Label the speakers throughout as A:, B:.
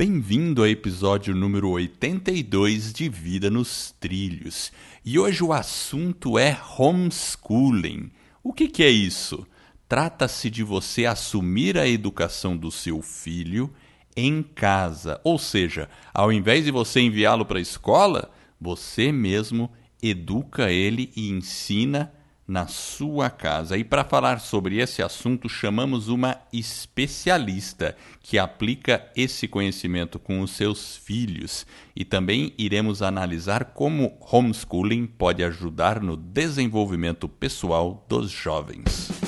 A: Bem-vindo ao episódio número 82 de Vida nos Trilhos. E hoje o assunto é homeschooling. O que, que é isso? Trata-se de você assumir a educação do seu filho em casa. Ou seja, ao invés de você enviá-lo para a escola, você mesmo educa ele e ensina na sua casa. E para falar sobre esse assunto, chamamos uma especialista que aplica esse conhecimento com os seus filhos e também iremos analisar como homeschooling pode ajudar no desenvolvimento pessoal dos jovens.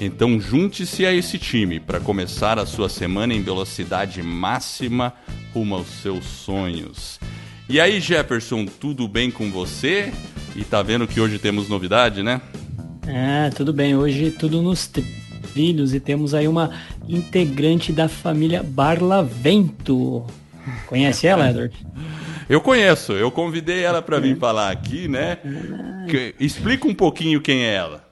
A: Então junte-se a esse time para começar a sua semana em velocidade máxima rumo aos seus sonhos. E aí, Jefferson, tudo bem com você? E tá vendo que hoje temos novidade, né?
B: É, tudo bem. Hoje tudo nos trilhos e temos aí uma integrante da família Barlavento. Conhece ela, Edward?
A: Eu conheço, eu convidei ela para vir falar aqui, né? Explica um pouquinho quem é ela.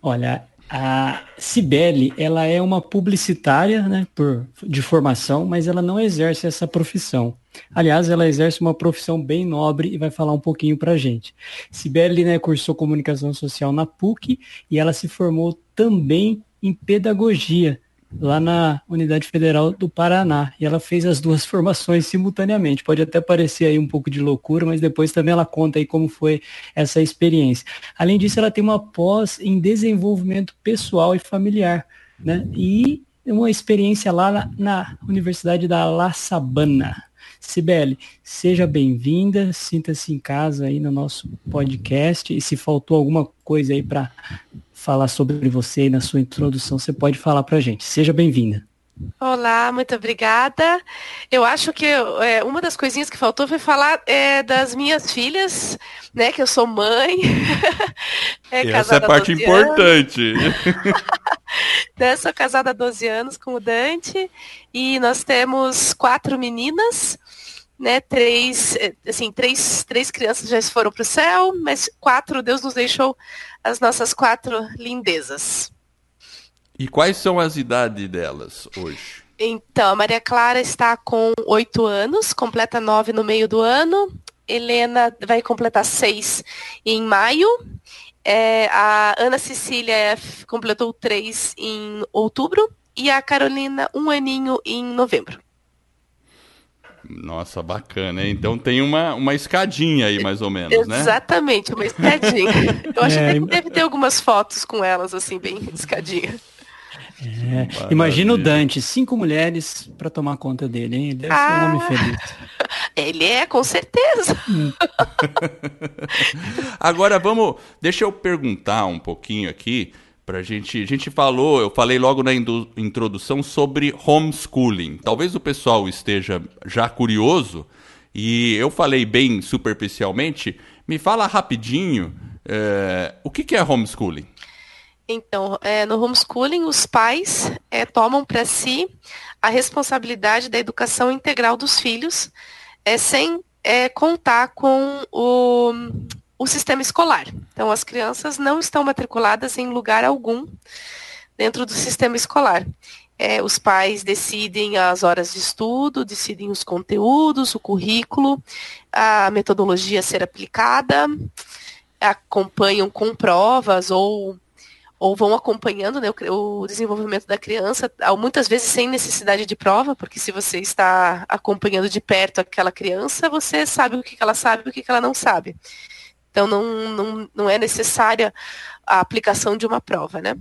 B: Olha, a Cibele, ela é uma publicitária, né, por, de formação, mas ela não exerce essa profissão. Aliás, ela exerce uma profissão bem nobre e vai falar um pouquinho pra gente. Cibele, né, cursou comunicação social na PUC e ela se formou também em pedagogia lá na Unidade Federal do Paraná. E ela fez as duas formações simultaneamente. Pode até parecer aí um pouco de loucura, mas depois também ela conta aí como foi essa experiência. Além disso, ela tem uma pós em desenvolvimento pessoal e familiar, né? E uma experiência lá na, na Universidade da La Sabana. Sibeli, seja bem-vinda, sinta-se em casa aí no nosso podcast e se faltou alguma coisa aí para falar sobre você e na sua introdução, você pode falar para a gente. Seja bem-vinda.
C: Olá, muito obrigada. Eu acho que é, uma das coisinhas que faltou foi falar é, das minhas filhas, né? Que eu sou mãe.
A: é, Essa é a parte importante.
C: né, sou casada há 12 anos com o Dante e nós temos quatro meninas né, três, eh, assim, três, três crianças já foram para o céu, mas quatro, Deus nos deixou as nossas quatro lindezas.
A: E quais são as idades delas hoje?
C: Então, a Maria Clara está com oito anos, completa nove no meio do ano. Helena vai completar seis em maio. É, a Ana Cecília completou três em outubro. E a Carolina, um aninho em novembro.
A: Nossa, bacana. Então tem uma, uma escadinha aí, mais ou menos,
C: né? Exatamente, uma escadinha. Eu acho é, que deve ter algumas fotos com elas, assim, bem escadinha.
B: É, imagina o Dante, cinco mulheres para tomar conta dele, hein? Deve ah, ser um homem ah, feliz.
C: Ele é, com certeza.
A: Agora vamos, deixa eu perguntar um pouquinho aqui Pra gente, a gente falou, eu falei logo na introdução sobre homeschooling. Talvez o pessoal esteja já curioso e eu falei bem superficialmente. Me fala rapidinho é, o que, que é homeschooling?
C: Então, é, no homeschooling, os pais é, tomam para si a responsabilidade da educação integral dos filhos, é, sem contar com o, o sistema escolar. Então, as crianças não estão matriculadas em lugar algum dentro do sistema escolar. É, os pais decidem as horas de estudo, decidem os conteúdos, o currículo, a metodologia a ser aplicada, acompanham com provas ou, ou vão acompanhando né, o, o, desenvolvimento da criança, muitas vezes sem necessidade de prova, porque se você está acompanhando de perto aquela criança, você sabe o que ela sabe e o que ela não sabe. Então, não, não, não é necessária a aplicação de uma prova, né?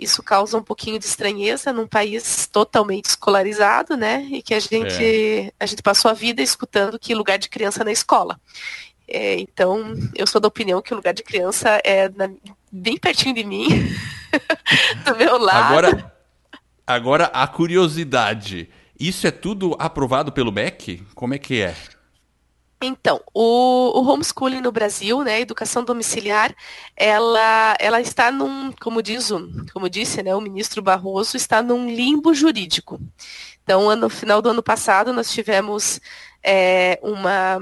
C: Isso causa um pouquinho de estranheza num país totalmente escolarizado, né? E que a gente, é. a gente passou a vida escutando que lugar de criança é na escola. É, então, eu sou da opinião que o lugar de criança é na, bem pertinho de mim, do meu lado.
A: Agora, Agora, a curiosidade. Isso é tudo aprovado pelo MEC? Como é que é?
C: Então, o, o, homeschooling no Brasil, né, a educação domiciliar, ela, ela está num, como diz o, como disse, né, o ministro Barroso, está num limbo jurídico. Então, no final do ano passado, nós tivemos é, uma,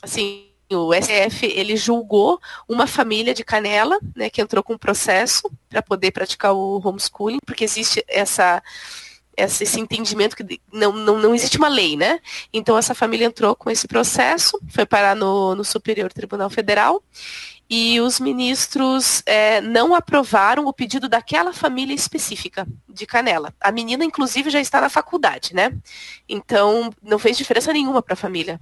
C: assim, o STF ele julgou uma família de Canela, né, que entrou com um processo para poder praticar o homeschooling, porque existe essa esse entendimento que não, não, não existe uma lei, né? Então essa família entrou com esse processo, foi parar no, no Superior Tribunal Federal e os ministros é, não aprovaram o pedido daquela família específica de Canela. A menina, inclusive, já está na faculdade, né? Então não fez diferença nenhuma para a família.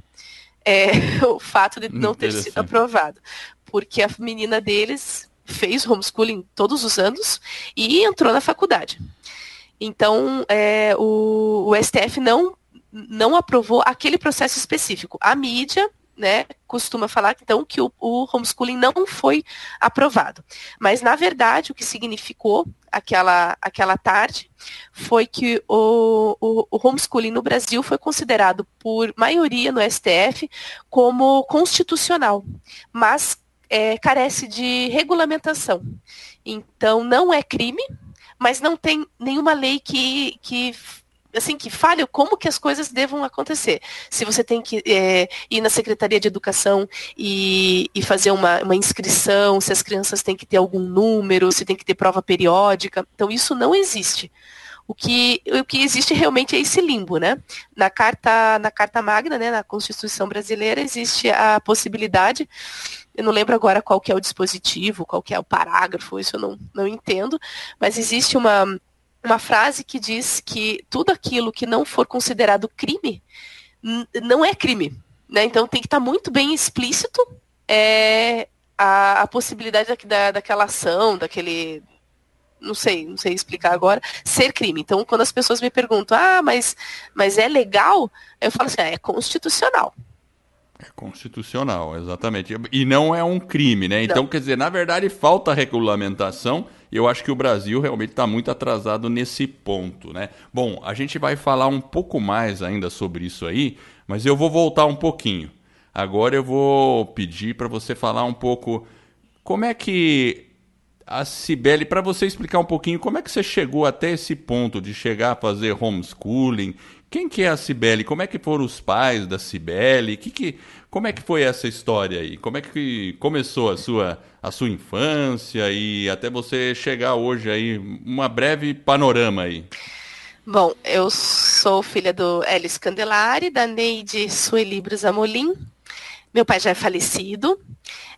C: É, o fato de não ter sido aprovado. Porque a menina deles fez homeschooling todos os anos e entrou na faculdade. Então, é, o, o STF não, não aprovou aquele processo específico. A mídia né, costuma falar então que o, o, homeschooling não foi aprovado. Mas, na verdade, o que significou aquela, aquela tarde foi que o, o, o homeschooling no Brasil foi considerado por maioria no STF como constitucional, mas é, carece de regulamentação. Então, não é crime, mas não tem nenhuma lei que, que assim que fale como que as coisas devam acontecer. Se você tem que é, ir na Secretaria de Educação e, e fazer uma, uma, inscrição, se as crianças têm que ter algum número, se tem que ter prova periódica. Então, isso não existe. O que, o que existe realmente é esse limbo, né? Na carta, na carta magna, né, na Constituição brasileira, existe a possibilidade eu não lembro agora qual que é o dispositivo, qual que é o parágrafo, isso eu não, não entendo, mas existe uma, uma frase que diz que tudo aquilo que não for considerado crime não é crime. Né? Então tem que estar muito bem explícito é, a, a possibilidade da, daquela ação, daquele. Não sei, não sei explicar agora, ser crime. Então, quando as pessoas me perguntam, ah, mas, mas é legal, eu falo assim, ah, é constitucional.
A: É constitucional, exatamente. E não é um crime, né? Então, não. quer dizer, na verdade, falta regulamentação. E eu acho que o Brasil realmente está muito atrasado nesse ponto, né? Bom, a gente vai falar um pouco mais ainda sobre isso aí, mas eu vou voltar um pouquinho. Agora eu vou pedir para você falar um pouco como é que a Cibele, para você explicar um pouquinho como é que você chegou até esse ponto de chegar a fazer homeschooling quem que é a Cibele? Como é que foram os pais da Cibele? Que que, como é que foi essa história aí? Como é que começou a sua, a sua infância e até você chegar hoje aí? Uma breve panorama aí.
C: Bom, eu sou filha do Elis Candelari, da Neide Sueli Amolim. Meu pai já é falecido.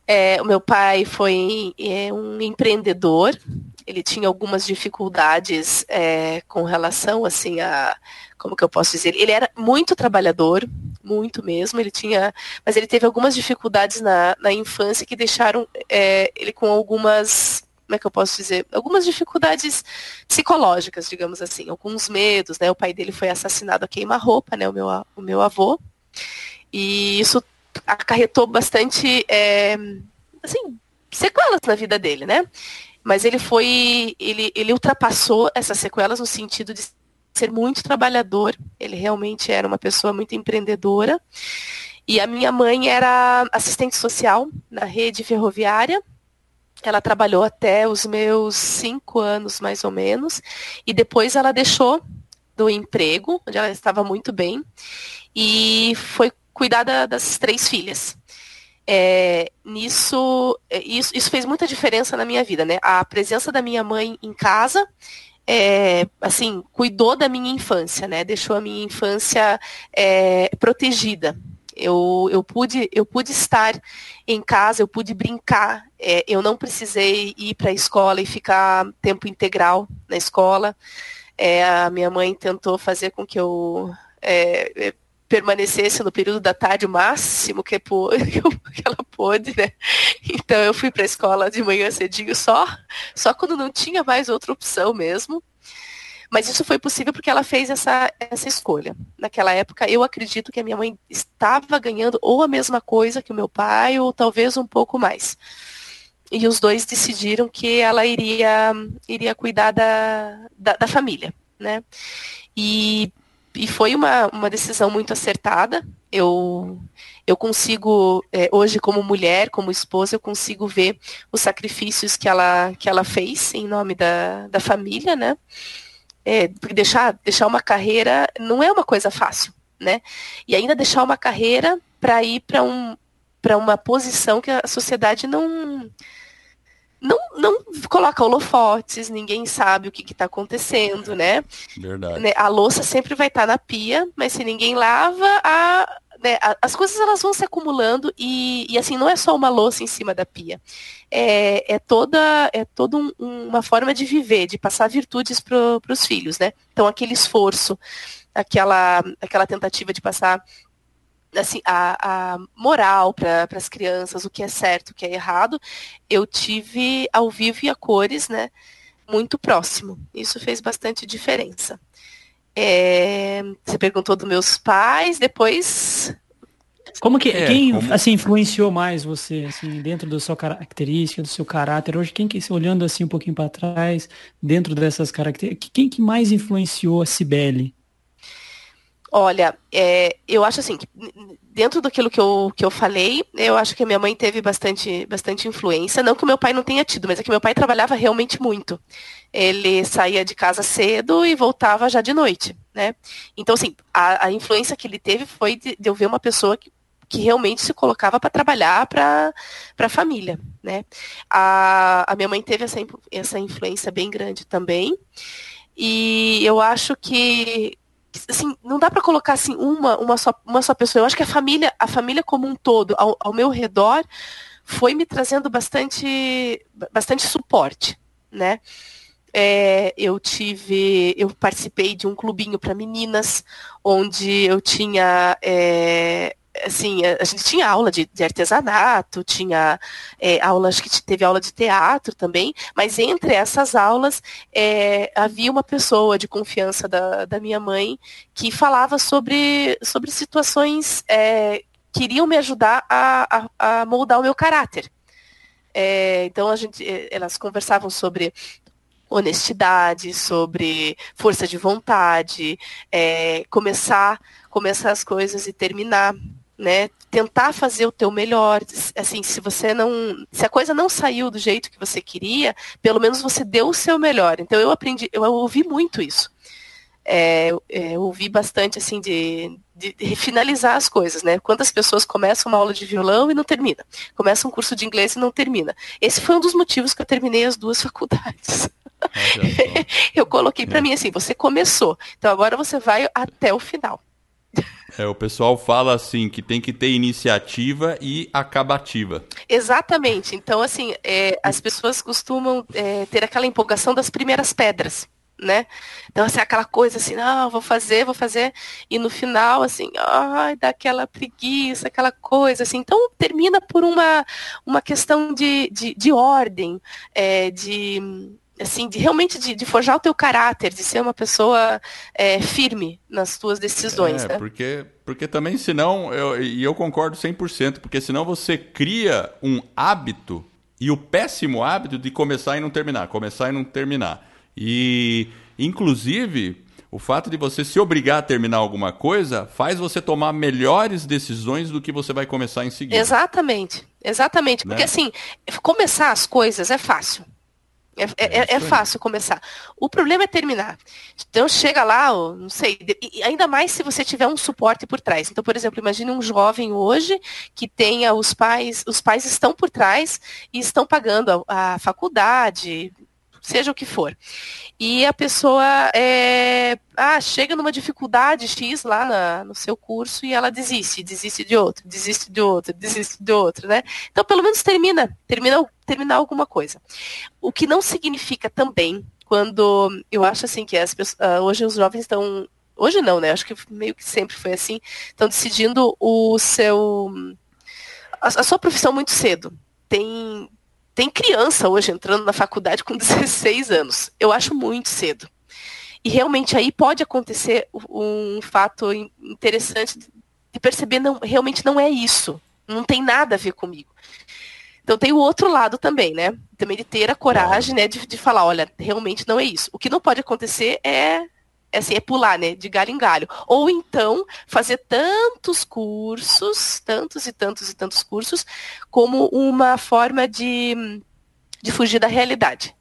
C: É, o meu pai foi é, um empreendedor. Ele tinha algumas dificuldades é, com relação assim a como que eu posso dizer? Ele era muito trabalhador, muito mesmo. Ele tinha, mas ele teve algumas dificuldades na, na infância que deixaram é, ele com algumas como é que eu posso dizer? Algumas dificuldades psicológicas, digamos assim, alguns medos, né? O pai dele foi assassinado a queima-roupa, né? O meu, o meu avô. E isso acarretou bastante, é, assim, sequelas na vida dele, né? Mas ele foi, ele, ele ultrapassou essas sequelas no sentido de ser muito trabalhador. Ele realmente era uma pessoa muito empreendedora. E a minha mãe era assistente social na rede ferroviária. Ela trabalhou até os meus cinco anos, mais ou menos. E depois ela deixou do emprego, onde ela estava muito bem, e foi cuidar das três filhas. É, nisso, é, isso, isso fez muita diferença na minha vida, né? A presença da minha mãe em casa é, assim, cuidou da minha infância, né? Deixou a minha infância é, protegida. Eu, eu, pude, eu pude estar em casa, eu pude brincar, é, eu não precisei ir para a escola e ficar tempo integral na escola. É, a minha mãe tentou fazer com que eu é, permanecesse no período da tarde o máximo que, ela pôde, né? Então eu fui para a escola de manhã cedinho só, só quando não tinha mais outra opção mesmo. Mas isso foi possível porque ela fez essa, essa escolha. Naquela época, eu acredito que a minha mãe estava ganhando ou a mesma coisa que o meu pai, ou talvez um pouco mais. E os dois decidiram que ela iria, iria cuidar da, da, da família né? E, e foi uma, uma decisão muito acertada. Eu, eu consigo, é, hoje como mulher, como esposa, eu consigo ver os sacrifícios que ela, que ela fez em nome da, da família, né? É, deixar, deixar uma carreira não é uma coisa fácil, né? E ainda deixar uma carreira para ir para um, para uma posição que a sociedade não não, não coloca holofotes, ninguém sabe o que está acontecendo, né?
A: Verdade.
C: Né, a louça sempre vai estar tá na pia, mas se ninguém lava, a, né, as coisas elas vão se acumulando e, e, assim não é só uma louça em cima da pia, é, é toda é toda um, uma forma de viver, de passar virtudes para os filhos, né? Então aquele esforço, aquela aquela tentativa de passar assim, a, a moral para as crianças, o que é certo, o que é errado, eu tive ao vivo e a cores, né, muito próximo. Isso fez bastante diferença. É, você perguntou dos meus pais, depois.
B: Como que é, quem como... assim influenciou mais você assim dentro da sua característica, do seu caráter? Hoje quem que olhando assim um pouquinho para trás, dentro dessas características, quem que mais influenciou a Cibele?
C: Olha, é, eu acho assim, dentro daquilo que eu, que eu falei, eu acho que a minha mãe teve bastante, bastante influência. Não que o meu pai não tenha tido, mas é que meu pai trabalhava realmente muito. Ele saía de casa cedo e voltava já de noite, né? Então, assim, a, a influência que ele teve foi de, de eu ver uma pessoa que, que realmente se colocava para trabalhar para a família, né? A, a minha mãe teve essa, essa influência bem grande também. E eu acho que assim, não dá para colocar assim uma, uma só, uma só pessoa. Eu acho que a família, a família como um todo, ao, ao meu redor, foi me trazendo bastante, bastante suporte, né? É, eu tive, eu participei de um clubinho para meninas, onde eu tinha é, assim, a gente tinha aula de, de artesanato, tinha é, aula, acho que teve aula de teatro também, mas entre essas aulas é, havia uma pessoa de confiança da, da minha mãe que falava sobre, sobre situações é, que iriam me ajudar a, a, a moldar o meu caráter. É, então a gente, é, elas conversavam sobre honestidade, sobre força de vontade, é, começar, começar as coisas e terminar né? Tentar fazer o teu melhor, assim, se você não, se a coisa não saiu do jeito que você queria, pelo menos você deu o seu melhor. Então eu aprendi, eu ouvi muito isso. É, é, eu ouvi bastante assim de, de, de, finalizar as coisas, né? Quantas pessoas começam uma aula de violão e não termina, começam um curso de inglês e não termina. Esse foi um dos motivos que eu terminei as duas faculdades. eu coloquei para é. mim assim, você começou, então agora você vai até o final.
A: É, o pessoal fala assim que tem que ter iniciativa e acabativa.
C: Exatamente. Então, assim, é, as pessoas costumam é, ter aquela empolgação das primeiras pedras, né? Então, assim, aquela coisa assim, não, vou fazer, vou fazer, e no final, assim, ai, dá aquela preguiça, aquela coisa, assim. Então, termina por uma, uma questão de, de, de ordem, é, de assim, de realmente de, de, forjar o teu caráter, de ser uma pessoa é, firme nas tuas decisões.
A: É,
C: né?
A: porque, porque também senão, eu, e eu concordo 100%, porque senão você cria um hábito, e o péssimo hábito de começar e não terminar, começar e não terminar. E, inclusive, o fato de você se obrigar a terminar alguma coisa faz você tomar melhores decisões do que você vai começar em seguida.
C: Exatamente, exatamente. Porque né? assim, começar as coisas é fácil. É, é, é, é, fácil começar. O problema é terminar. Então chega lá, não sei, e ainda mais se você tiver um suporte por trás. Então, por exemplo, imagine um jovem hoje que tenha os pais, os pais estão por trás e estão pagando a, a faculdade, seja o que for. E a pessoa é, ah, chega numa dificuldade X lá na, no seu curso e ela desiste, desiste de outro, desiste de outro, desiste de outro, né? Então, pelo menos termina, termina, terminar alguma coisa. O que não significa também, quando eu acho assim que as pessoas, ah, hoje os jovens estão hoje não, né? Acho que meio que sempre foi assim. Estão decidindo o seu a, a, sua profissão muito cedo. Tem tem criança hoje entrando na faculdade com 16 anos. Eu acho muito cedo. E realmente aí pode acontecer um fato interessante de perceber não realmente não é isso. Não tem nada a ver comigo. Então tem o outro lado também, né? Também de ter a coragem, né, de, de falar, olha, realmente não é isso. O que não pode acontecer é assim, é pular, né, de galho em galho. Ou então fazer tantos cursos, tantos e tantos e tantos cursos, como uma forma de, de fugir da realidade.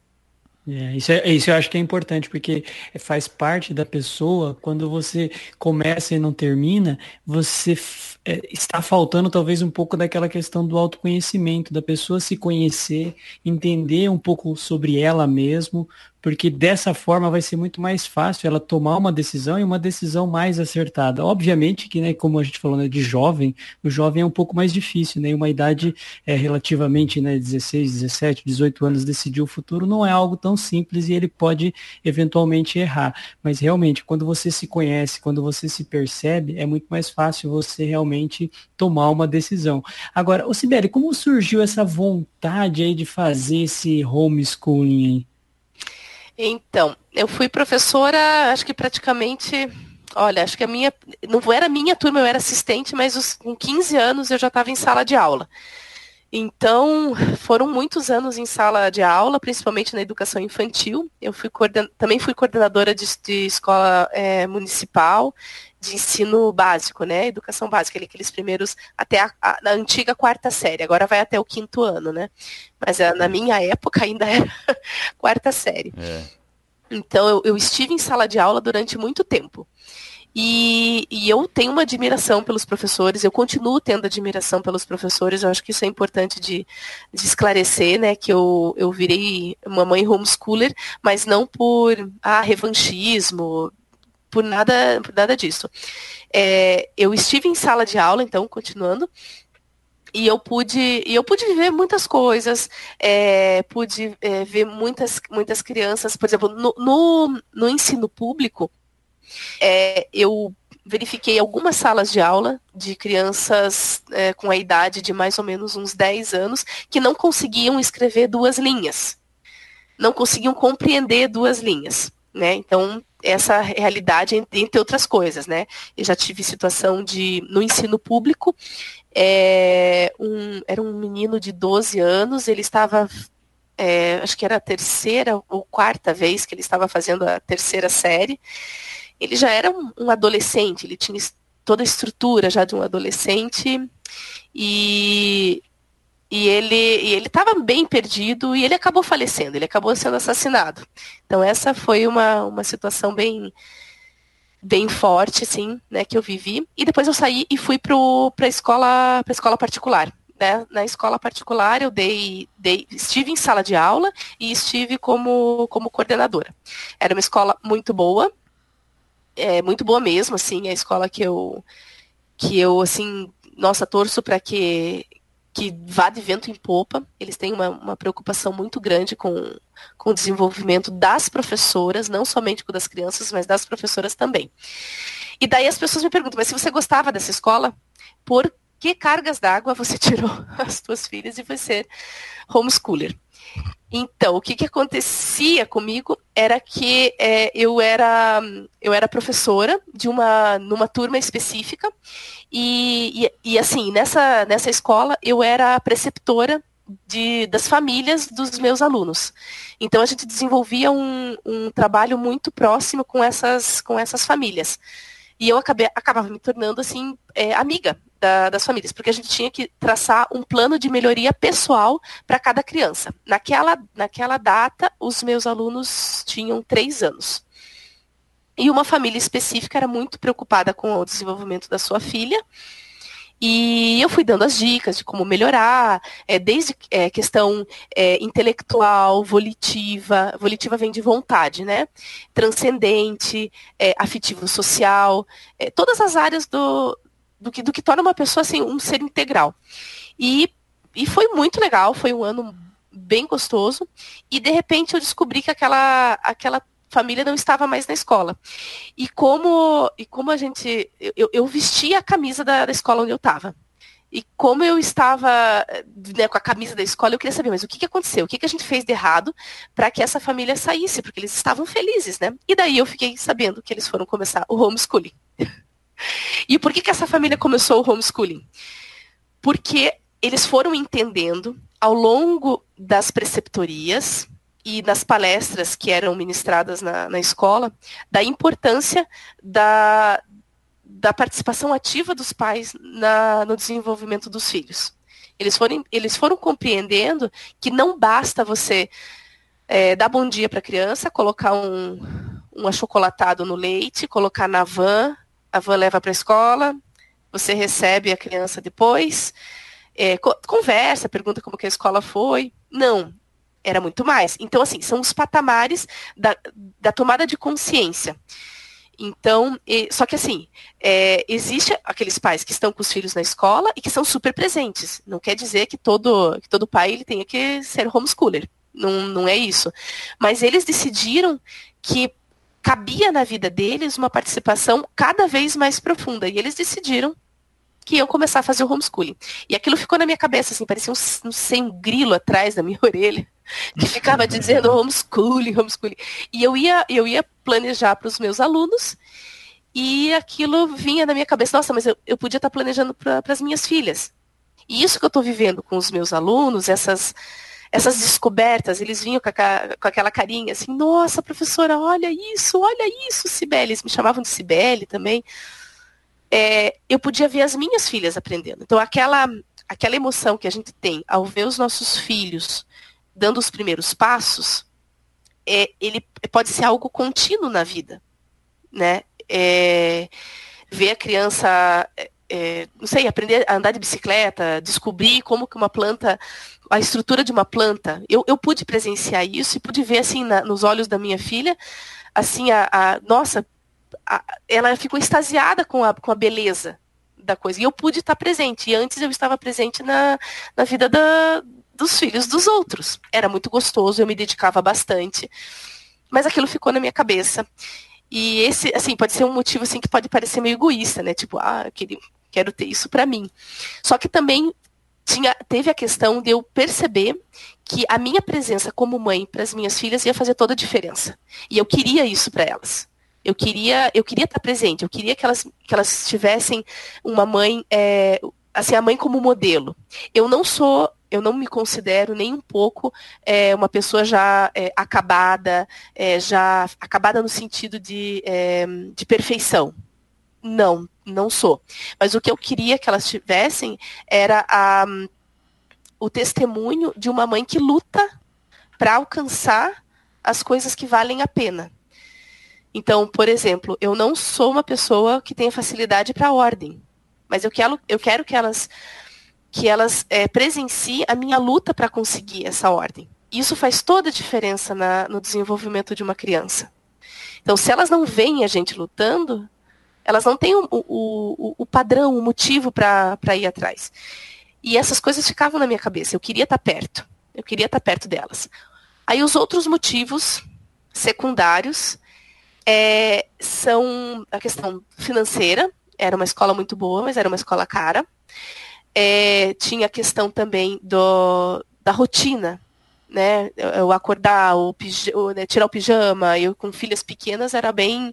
B: É, isso, é, isso eu acho que é importante, porque faz parte da pessoa, quando você começa e não termina, você é, está faltando talvez um pouco daquela questão do autoconhecimento, da pessoa se conhecer, entender um pouco sobre ela mesmo, porque dessa forma vai ser muito mais fácil ela tomar uma decisão e uma decisão mais acertada. Obviamente que, né, como a gente falou, né, de jovem, o jovem é um pouco mais difícil, né, uma idade é, relativamente, né, 16, 17, 18 anos decidir o futuro não é algo tão simples e ele pode eventualmente errar. Mas realmente, quando você se conhece, quando você se percebe, é muito mais fácil você realmente tomar uma decisão. Agora, Sibeli, como surgiu essa vontade aí de fazer esse homeschooling aí?
C: Então, eu fui professora, acho que praticamente, olha, acho que a minha, não era minha turma, eu era assistente, mas os, com 15 anos eu já estava em sala de aula. Então, foram muitos anos em sala de aula, principalmente na educação infantil. Eu fui também fui coordenadora de, de escola é, municipal de ensino básico, né? Educação básica, aqueles primeiros, até a, a, a, antiga quarta série, agora vai até o quinto ano, né? Mas a, na minha época ainda era quarta série. É. Então, eu, eu estive em sala de aula durante muito tempo. E, e, eu tenho uma admiração pelos professores, eu continuo tendo admiração pelos professores, eu acho que isso é importante de, de esclarecer, né, que eu, eu virei uma mãe homeschooler, mas não por ah, revanchismo, por nada, por nada disso. É, eu estive em sala de aula, então, continuando, e eu pude, e eu pude viver muitas coisas, é, pude é, ver muitas, muitas crianças, por exemplo, no, no, no ensino público, é, eu verifiquei algumas salas de aula de crianças é, com a idade de mais ou menos uns 10 anos que não conseguiam escrever duas linhas. Não conseguiam compreender duas linhas. Né? Então, essa realidade, entre outras coisas, né? Eu já tive situação de, no ensino público, é, um, era um menino de 12 anos, ele estava, é, acho que era a terceira ou quarta vez que ele estava fazendo a terceira série, ele já era um, um adolescente, ele tinha toda a estrutura já de um adolescente e, e ele e ele estava bem perdido e ele acabou falecendo, ele acabou sendo assassinado. Então essa foi uma, uma situação bem bem forte, assim, né, que eu vivi. E depois eu saí e fui para escola, pra escola particular. Né? Na escola particular eu dei, dei, estive em sala de aula e estive como, como coordenadora. Era uma escola muito boa, é muito boa mesmo, assim, a escola que eu que eu assim, nossa, torço para que que vá de vento em popa. Eles têm uma, uma preocupação muito grande com, com o desenvolvimento das professoras, não somente com das crianças, mas das professoras também. E daí as pessoas me perguntam, mas se você gostava dessa escola, por que cargas d'água você tirou as suas filhas e ser homeschooler? Então, o que, que acontecia comigo era que é, eu, era, eu era professora de uma numa turma específica e, e, e, assim, nessa, nessa escola eu era preceptora de, das famílias dos meus alunos. Então a gente desenvolvia um, um trabalho muito próximo com essas, com essas famílias. E eu acabei, acabava me tornando assim é, amiga da, das famílias, porque a gente tinha que traçar um plano de melhoria pessoal para cada criança. Naquela, naquela data, os meus alunos tinham três anos. E uma família específica era muito preocupada com o desenvolvimento da sua filha. E eu fui dando as dicas de como melhorar, é, desde é, questão é, intelectual, volitiva, volitiva vem de vontade, né? Transcendente, é, afetivo social, é, todas as áreas do, do que, do que torna uma pessoa assim, um ser integral. E, e foi muito legal, foi um ano bem gostoso. E de repente eu descobri que aquela, aquela família não estava mais na escola. E como, e como a gente. Eu, eu a camisa da, da escola onde eu estava. E como eu estava né, com a camisa da escola, eu queria saber, mas o que, que aconteceu? O que, que a gente fez de errado para que essa família saísse? Porque eles estavam felizes, né? E daí eu fiquei sabendo que eles foram começar o homeschooling. E por que, que essa família começou o homeschooling? Porque eles foram entendendo ao longo das preceptorias e nas palestras que eram ministradas na, na escola, da importância da, da participação ativa dos pais na, no desenvolvimento dos filhos. Eles foram, eles foram compreendendo que não basta você é, dar bom dia para a criança, colocar um, um achocolatado no leite, colocar na van, a van leva para a escola, você recebe a criança depois, é, conversa, pergunta como que a escola foi. Não, era muito mais. Então, assim, são os patamares da, da tomada de consciência. Então, e, só que assim, é, existe aqueles pais que estão com os filhos na escola e que são super presentes. Não quer dizer que todo, que todo pai ele tenha que ser homeschooler. Não, não é isso. Mas eles decidiram que cabia na vida deles uma participação cada vez mais profunda. E eles decidiram que iam começar a fazer o homeschooling. E aquilo ficou na minha cabeça, assim, parecia um, um, sem grilo atrás da minha orelha, que ficava dizendo homeschooling, homeschooling. E eu ia, eu ia planejar para os meus alunos, e aquilo vinha na minha cabeça, nossa, mas eu, eu podia estar planejando para as minhas filhas. E isso que eu estou vivendo com os meus alunos, essas, essas descobertas, eles vinham com, a, com, aquela carinha assim, nossa, professora, olha isso, olha isso, Cibele. Eles me chamavam de Cibele também é, eu podia ver as minhas filhas aprendendo. Então, aquela, aquela emoção que a gente tem ao ver os nossos filhos dando os primeiros passos, é, ele pode ser algo contínuo na vida, né? É, ver a criança, é, não sei, aprender a andar de bicicleta, descobrir como que uma planta, a estrutura de uma planta. Eu, eu pude presenciar isso e pude ver assim na, nos olhos da minha filha, assim a, a nossa, a, ela ficou extasiada com a, com a beleza da coisa. E eu pude estar presente. E antes eu estava presente na, na vida da, dos filhos dos outros. Era muito gostoso, eu me dedicava bastante. Mas aquilo ficou na minha cabeça. E esse, assim, pode ser um motivo assim que pode parecer meio egoísta, né? Tipo, ah, eu queria, quero ter isso para mim. Só que também tinha, teve a questão de eu perceber que a minha presença como mãe para as minhas filhas ia fazer toda a diferença. E eu queria isso para elas. Eu queria, eu queria estar presente, eu queria que elas, que elas tivessem uma mãe, é, assim, a mãe como modelo. Eu não sou, eu não me considero nem um pouco é, uma pessoa já é, acabada, é, já acabada no sentido de, é, de perfeição. Não, não sou. Mas o que eu queria que elas tivessem era a, o testemunho de uma mãe que luta para alcançar as coisas que valem a pena. Então, por exemplo, eu não sou uma pessoa que tenha facilidade para ordem, mas eu quero, eu quero que elas que elas é, presenciem a minha luta para conseguir essa ordem. Isso faz toda a diferença na, no desenvolvimento de uma criança. Então, se elas não veem a gente lutando, elas não têm o, o, o, padrão, o motivo para ir atrás. E essas coisas ficavam na minha cabeça. Eu queria estar tá perto. Eu queria estar tá perto delas. Aí os outros motivos secundários é, são a questão financeira, era uma escola muito boa, mas era uma escola cara. É, tinha a questão também do, da rotina, né? O acordar, né, tirar o pijama, eu com filhas pequenas era bem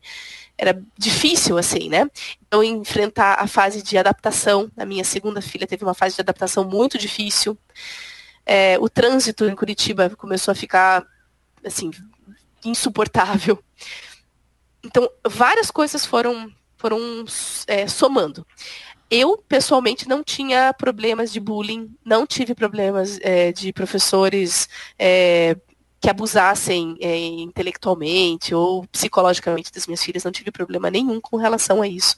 C: era difícil assim, né? Então enfrentar a fase de adaptação, a minha segunda filha teve uma fase de adaptação muito difícil. É, o trânsito em Curitiba começou a ficar assim insuportável. Então, várias coisas foram, foram é, somando. Eu, pessoalmente, não tinha problemas de bullying, não tive problemas é, de professores é, que abusassem é, intelectualmente ou psicologicamente das minhas filhas, não tive problema nenhum com relação a isso.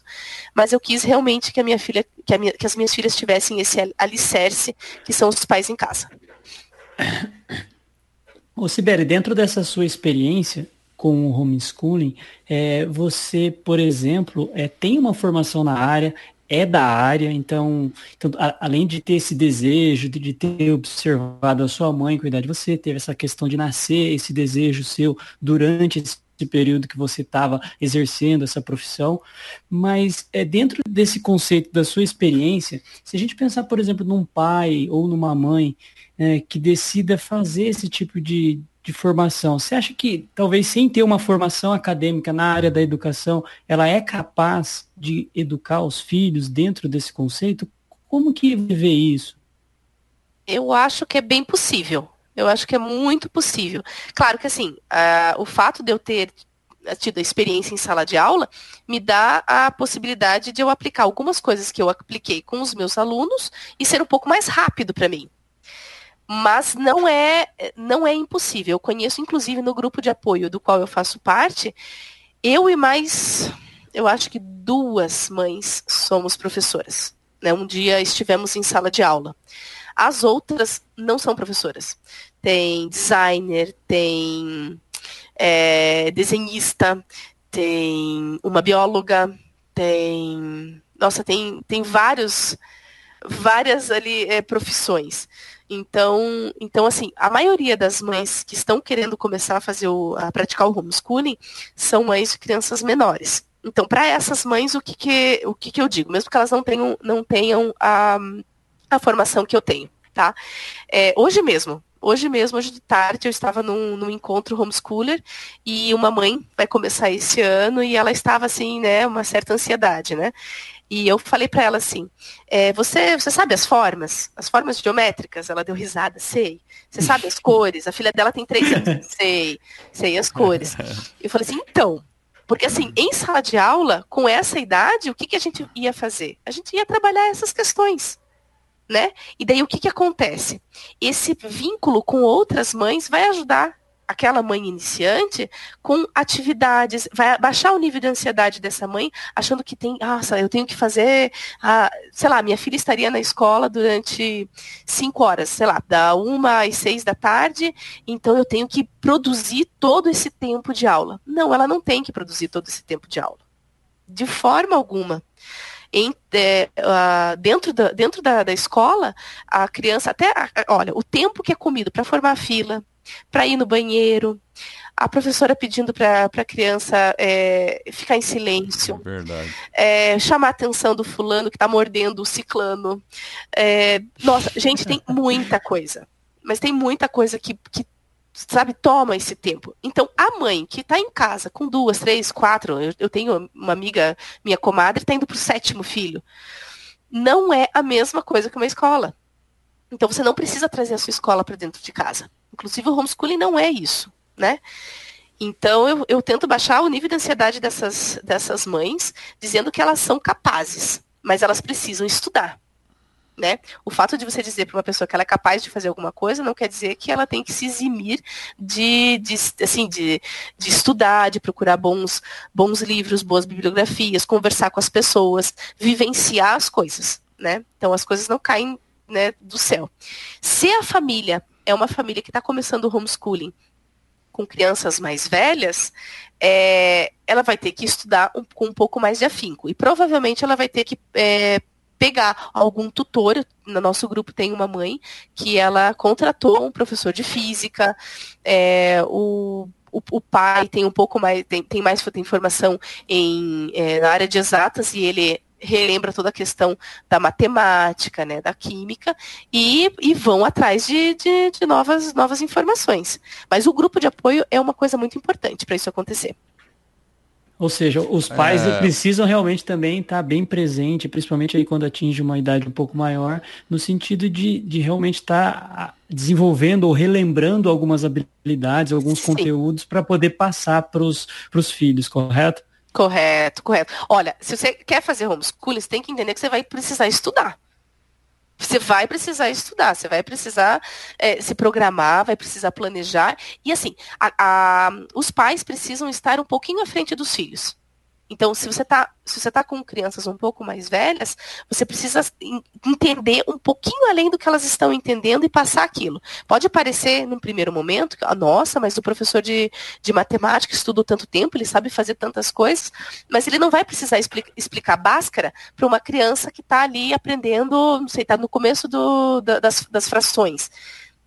C: Mas eu quis realmente que a minha filha, que, minha, que as minhas filhas tivessem esse alicerce, que são os pais em casa.
B: Ô Sibeli, dentro dessa sua experiência, com o homeschooling, é, você, por exemplo, é, tem uma formação na área, é da área, então, então a, além de ter esse desejo, de, de, ter observado a sua mãe cuidar de você, teve essa questão de nascer, esse desejo seu durante esse período que você estava exercendo essa profissão, mas é dentro desse conceito da sua experiência, se a gente pensar, por exemplo, num pai ou numa mãe é, que decida fazer esse tipo de, de formação. Você acha que talvez sem ter uma formação acadêmica na área da educação, ela é capaz de educar os filhos dentro desse conceito? Como que vê isso?
C: Eu acho que é bem possível. Eu acho que é muito possível. Claro que assim, uh, o fato de eu ter tido a experiência em sala de aula me dá a possibilidade de eu aplicar algumas coisas que eu apliquei com os meus alunos e ser um pouco mais rápido para mim. Mas não é não é impossível. Eu conheço inclusive no grupo de apoio do qual eu faço parte, eu e mais eu acho que duas mães somos professoras. Né? Um dia estivemos em sala de aula. As outras não são professoras. Tem designer, tem é, desenhista, tem uma bióloga, tem. Nossa, tem, tem vários, várias ali é, profissões. Então, então, assim, a maioria das mães que estão querendo começar a fazer o, a praticar o homeschooling são mães de crianças menores. Então, para essas mães, o que, que, o que, que eu digo? Mesmo que elas não tenham, não tenham a, a formação que eu tenho, tá? É, hoje mesmo, hoje mesmo, hoje de tarde, eu estava num, num encontro homeschooler e uma mãe vai começar esse ano e ela estava assim, né, uma certa ansiedade, né? E eu falei para ela assim: é, você, você sabe as formas? As formas geométricas? Ela deu risada, sei. Você sabe as cores? A filha dela tem três anos, sei, sei as cores. Eu falei assim: então, porque, assim, em sala de aula, com essa idade, o que, que a gente ia fazer? A gente ia trabalhar essas questões. Né? E daí o que, que acontece? Esse vínculo com outras mães vai ajudar aquela mãe iniciante com atividades, vai baixar o nível de ansiedade dessa mãe, achando que tem, nossa, eu tenho que fazer, ah, sei lá, minha filha estaria na escola durante cinco horas, sei lá, da uma às seis da tarde, então eu tenho que produzir todo esse tempo de aula. Não, ela não tem que produzir todo esse tempo de aula. De forma alguma. Em, é, uh, dentro, da, dentro da, da, escola, a criança até, olha, o tempo que é comido para formar fila, para ir no banheiro, a professora pedindo para a criança é, ficar em silêncio, é, chamar a atenção do fulano que está mordendo o ciclano. É, nossa, gente, tem muita coisa. Mas tem muita coisa que, que sabe, toma esse tempo. Então, a mãe que está em casa com duas, três, quatro, eu, eu tenho uma amiga, minha comadre, está indo para o sétimo filho. Não é a mesma coisa que uma escola. Então, você não precisa trazer a sua escola para dentro de casa. Inclusive, o homeschooling não é isso, né? Então, eu, eu tento baixar o nível de ansiedade dessas, dessas mães, dizendo que elas são capazes, mas elas precisam estudar. Né? O fato de você dizer para uma pessoa que ela é capaz de fazer alguma coisa não quer dizer que ela tem que se eximir de, de, assim, de, de estudar, de procurar bons, bons livros, boas bibliografias, conversar com as pessoas, vivenciar as coisas. Né? Então as coisas não caem né, do céu. Se a família é uma família que está começando o homeschooling com crianças mais velhas, é, ela vai ter que estudar um, com um pouco mais de afinco. E provavelmente ela vai ter que é, pegar algum tutor. No nosso grupo tem uma mãe que ela contratou um professor de física, é, o o, o, pai tem um pouco mais, tem, tem mais tem formação em, é, na área de exatas e ele relembra toda a questão da matemática, né, da química, e, e vão atrás de, de, de novas, novas informações. Mas o grupo de apoio é uma coisa muito importante para isso acontecer.
B: Ou seja, os pais é... precisam realmente também estar bem presente, principalmente aí quando atinge uma idade um pouco maior, no sentido de, de realmente estar desenvolvendo ou relembrando algumas habilidades, alguns Sim. conteúdos para poder passar para os filhos, correto?
C: Correto, correto. Olha, se você quer fazer homeschooling, você tem que entender que você vai precisar estudar. Você vai precisar estudar, você vai precisar é, se programar, vai precisar planejar. E assim, a, a, os pais precisam estar um pouquinho à frente dos filhos. Então, se você está se você tá com crianças um pouco mais velhas, você precisa entender um pouquinho além do que elas estão entendendo e passar aquilo. Pode parecer, num primeiro momento, que, nossa, mas o professor de, de matemática estudou tanto tempo, ele sabe fazer tantas coisas, mas ele não vai precisar explica, explicar Bhaskara para uma criança que está ali aprendendo, não sei, está no começo do, da, das, das frações.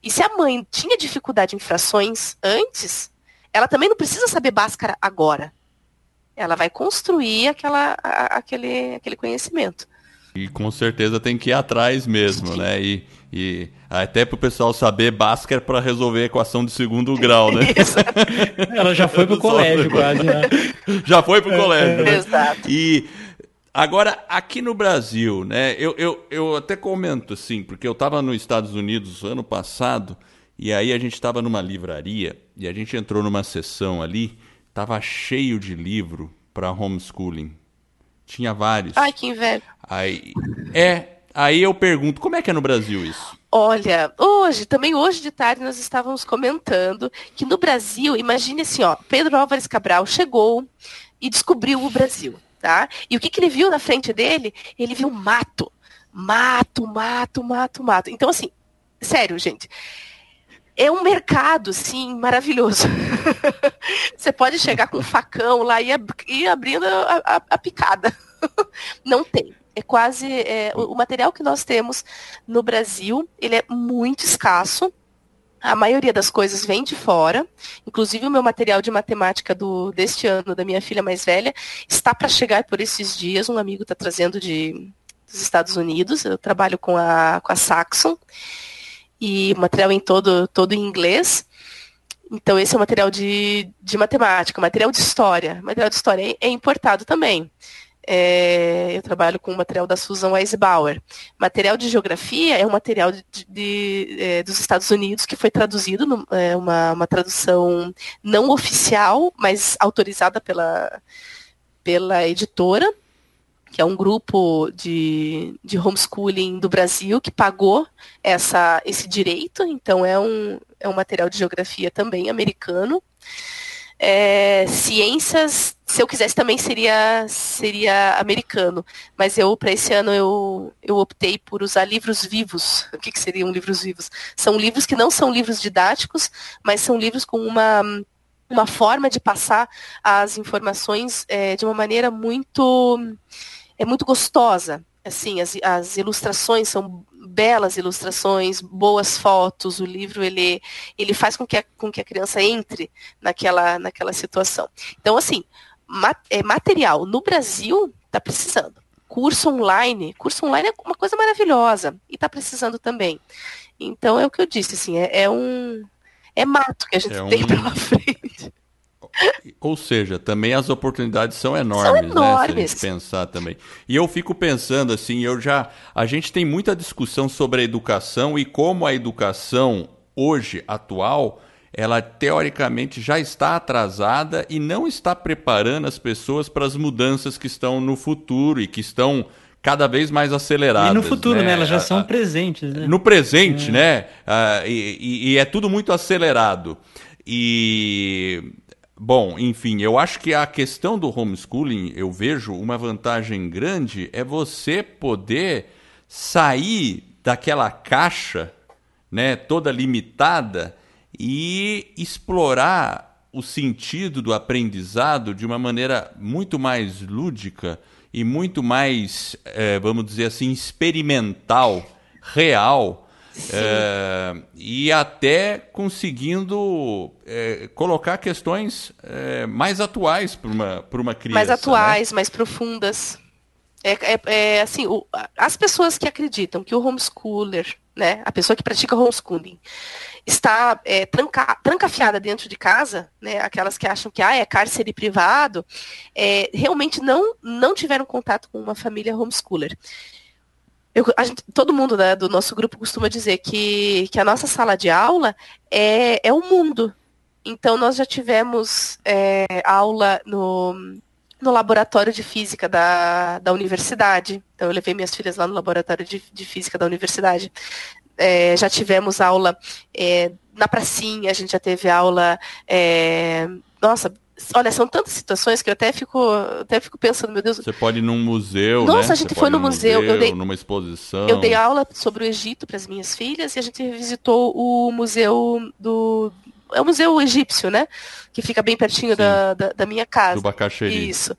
C: E se a mãe tinha dificuldade em frações antes, ela também não precisa saber Bhaskara agora ela vai construir aquela, aquele, aquele conhecimento.
A: E com certeza tem que ir atrás mesmo, Sim. né? E, e até para o pessoal saber Bhaskara para resolver a equação de segundo grau, né?
B: Ela já foi para o colégio quase.
A: Já, já foi para o
C: é,
A: colégio.
C: Né? Exato.
A: E agora, aqui no Brasil, né? Eu, eu, eu até comento assim, porque eu estava nos Estados Unidos ano passado E aí a gente estava numa livraria e a gente entrou numa sessão ali, tava cheio de livro para homeschooling. Tinha vários.
C: Ai, que inveja.
A: Aí, é, aí eu pergunto, como é que é no Brasil isso?
C: Olha, hoje, também hoje de tarde nós estávamos comentando que no Brasil, imagine assim, ó, Pedro Álvares Cabral chegou e descobriu o Brasil, tá? E o que, que ele viu na frente dele? Ele viu mato. Mato, mato, mato, mato. Então, assim, sério, gente é um mercado, sim, maravilhoso. Você pode chegar com um facão lá e ir abrindo a, a, a picada. Não tem. É quase. É, o, o material que nós temos no Brasil, ele é muito escasso. A maioria das coisas vem de fora. Inclusive o meu material de matemática do, deste ano, da minha filha mais velha, está para chegar por esses dias. Um amigo está trazendo de, dos Estados Unidos. Eu trabalho com a, com a Saxon e material em todo, todo em inglês. Então, esse é o material de, de matemática, material de história. Material de história é, importado também. É, eu trabalho com o material da Susan Weisbauer. Material de geografia é um material de, de, é, dos Estados Unidos que foi traduzido, no, é uma, uma tradução não oficial, mas autorizada pela, pela editora que é um grupo de, de homeschooling do Brasil que pagou essa, esse direito, então é um, é um material de geografia também americano. É, ciências, se eu quisesse também seria seria americano, mas eu para esse ano eu, eu optei por usar livros vivos. O que, que seriam livros vivos? São livros que não são livros didáticos, mas são livros com uma uma forma de passar as informações é, de uma maneira muito é muito gostosa. Assim, as, as ilustrações são belas ilustrações, boas fotos, o livro ele, ele faz com que, a, com que a criança entre naquela, naquela situação. Então, assim, é, material no Brasil está precisando. Curso online, curso online é uma coisa maravilhosa e está precisando também. Então é o que eu disse, assim, é, é um é mato que a gente é tem um... pela frente.
A: Ou seja, também as oportunidades são enormes, são enormes. né? Se a gente pensar também. E eu fico pensando assim, eu já. A gente tem muita discussão sobre a educação e como a educação hoje, atual, ela teoricamente já está atrasada e não está preparando as pessoas para as mudanças que estão no futuro e que estão cada vez mais aceleradas. E
B: no futuro, né? né? Elas já são presentes, né?
A: No presente, é. né? Ah, e, e é tudo muito acelerado. E Bom, enfim, eu acho que a questão do homeschooling, eu vejo uma vantagem grande é você poder sair daquela caixa, né, toda limitada e explorar o sentido do aprendizado de uma maneira muito mais lúdica e muito mais, é, vamos dizer assim, experimental, real, é, e até conseguindo é, colocar questões é, mais atuais para uma, uma criança.
C: Mais atuais, né? mais profundas. É, é, é, assim, o, as pessoas que acreditam que o homeschooler, né, a pessoa que pratica homeschooling, está é, tranca, trancafiada dentro de casa, né, aquelas que acham que ah, é cárcere privado, é, realmente não, não tiveram contato com uma família homeschooler. Eu, gente, todo mundo né, do nosso grupo costuma dizer que, que a nossa sala de aula é, é o mundo. Então, nós já tivemos é, aula no, no laboratório de física da, da universidade. Então, eu levei minhas filhas lá no laboratório de, de física da universidade. É, já tivemos aula é, na pracinha, a gente já teve aula. É, nossa, Olha, são tantas situações que eu até fico, até fico pensando, meu Deus.
A: Você pode ir num museu,
C: Nossa,
A: né?
C: a gente foi no museu, museu, eu dei,
A: numa exposição.
C: Eu dei aula sobre o Egito para as minhas filhas e a gente visitou o museu do é o museu egípcio, né? Que fica bem pertinho da, da, da, minha casa.
A: Do Bacaxeri.
C: Isso.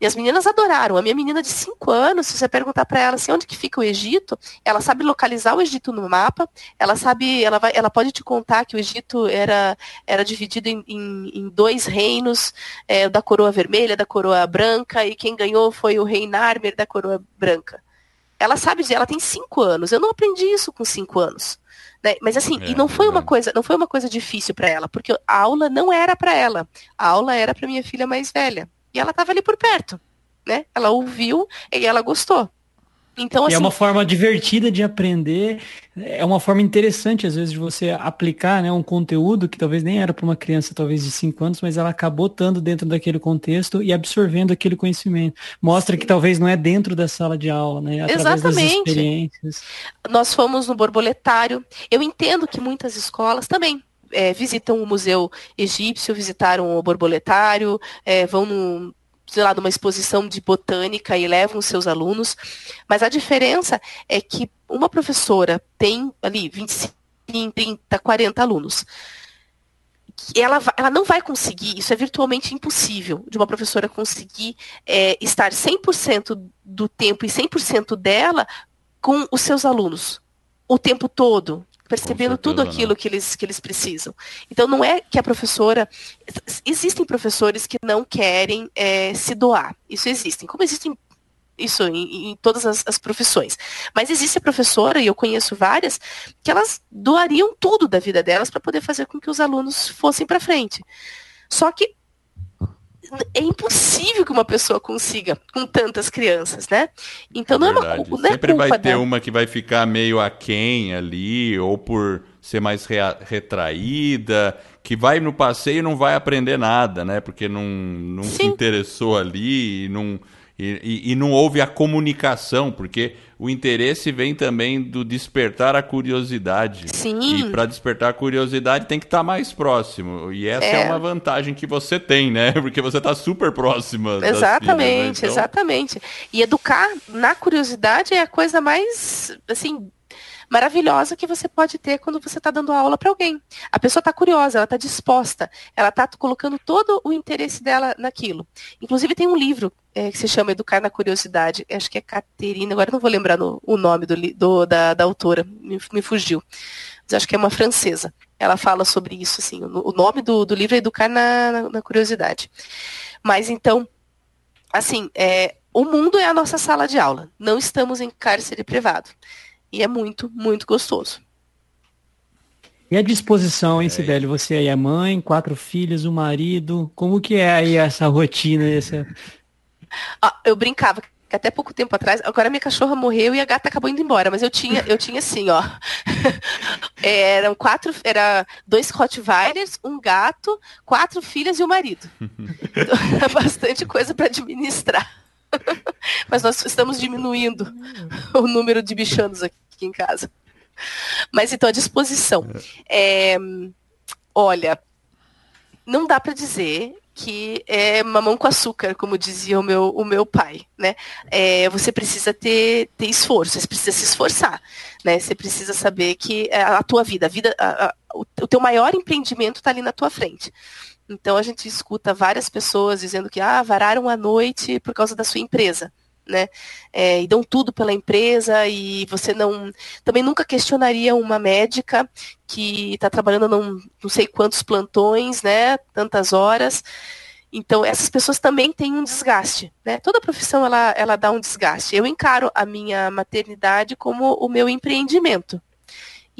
C: E as meninas adoraram. A minha menina de 5 anos, se você perguntar para ela assim, onde que fica o Egito, ela sabe localizar o Egito no mapa, ela sabe, ela, vai, ela pode te contar que o Egito era, era dividido em, em, em dois reinos, é, da coroa vermelha, da coroa branca, e quem ganhou foi o rei Narmer da coroa branca. Ela sabe dizer, ela tem 5 anos. Eu não aprendi isso com 5 anos. Né? Mas assim, é, e não foi uma coisa, não foi uma coisa difícil para ela, porque a aula não era para ela. A aula era para minha filha mais velha. E ela estava ali por perto, né? Ela ouviu e ela gostou.
B: Então, assim, é uma forma divertida de aprender, é uma forma interessante, às vezes, de você aplicar né, um conteúdo que talvez nem era para uma criança, talvez de 5 anos, mas ela acabou estando dentro daquele contexto e absorvendo aquele conhecimento. Mostra Sim. que talvez não é dentro da sala de aula, né?
C: Através Exatamente. das experiências. Nós fomos no borboletário. Eu entendo que muitas escolas também é, visitam o Museu Egípcio, visitaram o borboletário, é, vão sei lá, numa exposição de botânica e levam os seus alunos. Mas a diferença é que uma professora tem ali 25, 30, 40 alunos. Ela, ela não vai conseguir, isso é virtualmente impossível, de uma professora conseguir é, estar 100% do tempo e 100% dela com os seus alunos o tempo todo, percebendo tudo aquilo que eles, que eles precisam. Então, não é que a professora. Existem professores que não querem é, se doar. Isso existem. Como existem isso em, em todas as, as, profissões. Mas existe a professora, e eu conheço várias, que elas doariam tudo da vida delas para poder fazer com que os alunos fossem para frente. Só que é impossível que uma pessoa consiga com tantas crianças, né? Então não é, uma
A: culpa. Não é Sempre vai ter dela. uma que vai ficar meio aquém ali, ou por ser mais retraída, que vai no passeio e não vai aprender nada, né? Porque não, não se interessou ali e não e, e, e, não houve a comunicação, porque o interesse vem também do despertar a curiosidade.
C: Sim.
A: E para despertar a curiosidade tem que estar tá mais próximo. E essa é. é. uma vantagem que você tem, né? Porque você está super próxima.
C: Exatamente,
A: filhas, né?
C: então... exatamente. E educar na curiosidade é a coisa mais, assim, maravilhosa que você pode ter quando você está dando aula para alguém. A pessoa está curiosa, ela está disposta, ela está colocando todo o interesse dela naquilo. Inclusive tem um livro é, que se chama Educar na Curiosidade, acho que é Caterina, agora não vou lembrar no, o nome do, do da, da, autora, me, me, fugiu. Mas acho que é uma francesa. Ela fala sobre isso, assim. O, o nome do, do, livro é Educar na, na, na Curiosidade. Mas então, assim, é, o mundo é a nossa sala de aula. Não estamos em cárcere privado. E é muito, muito gostoso.
B: E a disposição, hein. Sibeli? Você aí é mãe, quatro filhos, um marido. Como que é aí essa rotina? Essa...
C: Ah, eu brincava que até pouco tempo atrás, agora minha cachorra morreu e a gata acabou indo embora, mas eu tinha, eu tinha assim, ó. Eram quatro, era dois Rottweilers, um gato, quatro filhas e o um marido. Então, bastante coisa para administrar. Mas nós estamos diminuindo o número de bichanos aqui em casa. Mas então, a disposição. É, olha, não dá para dizer que é mamão com açúcar, como dizia o meu, o meu pai, né? É, você precisa ter, ter esforço, você precisa se esforçar, né? Você precisa saber que a tua vida, a vida, a, a, o teu maior empreendimento está ali na tua frente. Então a gente escuta várias pessoas dizendo que ah, vararam a noite por causa da sua empresa. Né? É, e dão tudo pela empresa e você não também nunca questionaria uma médica que está trabalhando num, não sei quantos plantões, né? Tantas horas. Então essas pessoas também têm um desgaste, né? Toda profissão ela, ela dá um desgaste. Eu encaro a minha maternidade como o meu empreendimento.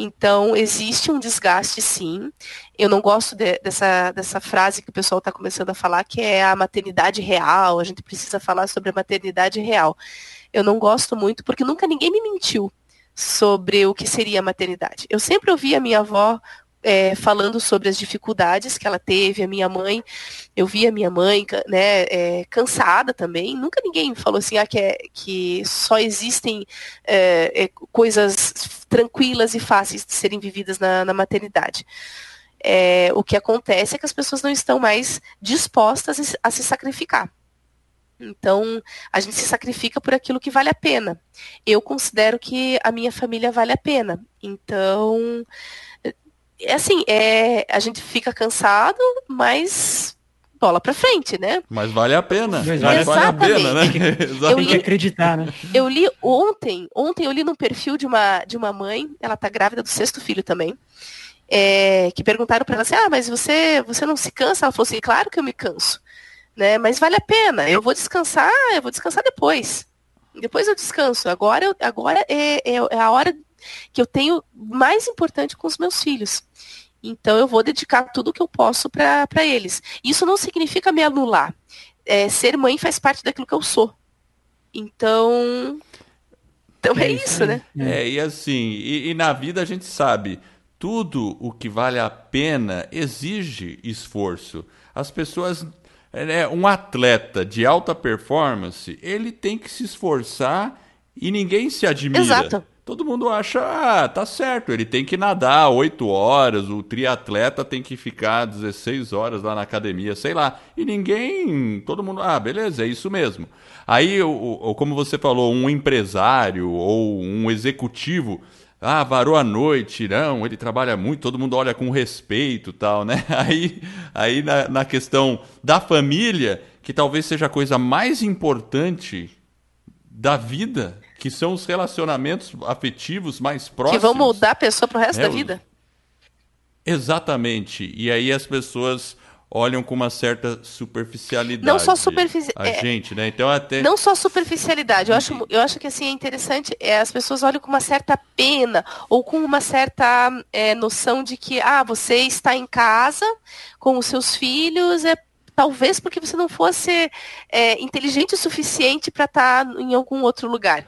C: Então, existe um desgaste, sim. Eu não gosto de, dessa, dessa frase que o pessoal está começando a falar, que é a maternidade real, a gente precisa falar sobre a maternidade real. Eu não gosto muito, porque nunca ninguém me mentiu sobre o que seria a maternidade. Eu sempre ouvi a minha avó é, falando sobre as dificuldades que ela teve, a minha mãe, eu vi a minha mãe né, é, cansada também, nunca ninguém falou assim, ah, que, é, que só existem é, é coisas tranquilas e fáceis de serem vividas na, na maternidade. É, o que acontece é que as pessoas não estão mais dispostas a se sacrificar. Então, a gente se sacrifica por aquilo que vale a pena. Eu considero que a minha família vale a pena. Então, é assim, é, a gente fica cansado, mas bola para frente, né?
A: Mas vale a pena.
C: Mas vale, vale a pena, né?
B: Eu li, acreditar, né?
C: Eu li ontem, ontem eu li num perfil de uma, de uma mãe, ela tá grávida do sexto filho também, é, que perguntaram para ela assim, ah, mas você, você não se cansa? Ela falou assim, claro que eu me canso, né? Mas vale a pena, eu vou descansar, eu vou descansar depois. Depois eu descanso. Agora, eu, agora é, é, é a hora que eu tenho mais importante com os meus filhos. Então eu vou dedicar tudo que eu posso para eles. Isso não significa me anular. É, ser mãe faz parte daquilo que eu sou. Então, Então é, é isso, né?
A: É, e assim, e, e na vida a gente sabe, tudo o que vale a pena exige esforço. As pessoas é, um atleta de alta performance, ele tem que se esforçar e ninguém se admira.
C: Exato.
A: Todo mundo acha, ah, tá certo, ele tem que nadar 8 horas, o triatleta tem que ficar 16 horas lá na academia, sei lá. E ninguém, todo mundo, ah, beleza, é isso mesmo. Aí, o, como você falou, um empresário ou um executivo, ah, varou a noite, não, ele trabalha muito, todo mundo olha com respeito tal, né? Aí, aí na, na questão da família, que talvez seja a coisa mais importante da vida, que são os relacionamentos afetivos mais próximos.
C: Que vão moldar a pessoa pro resto
A: né?
C: da vida.
A: Exatamente. E aí as pessoas olham com uma certa superficialidade.
C: Não só superficialidade.
A: A é, gente, né? Então até
C: Não só superficialidade. Eu acho, eu acho que assim é interessante. É, as pessoas olham com uma certa pena ou com uma certa é, noção de que ah, você está em casa com os seus filhos é talvez porque você não fosse é, inteligente o suficiente para estar tá em algum outro lugar.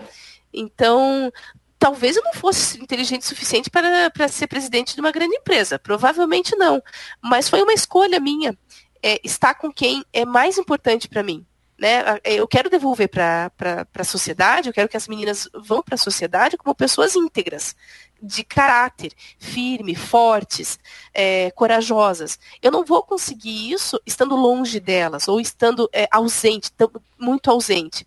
C: Então, talvez eu não fosse inteligente o suficiente para, para ser presidente de uma grande empresa. Provavelmente não. Mas foi uma escolha minha é, estar com quem é mais importante para mim. Né? Eu quero devolver para a sociedade, eu quero que as meninas vão para a sociedade como pessoas íntegras, de caráter, firme, fortes, é, corajosas. Eu não vou conseguir isso estando longe delas ou estando é, ausente, muito ausente.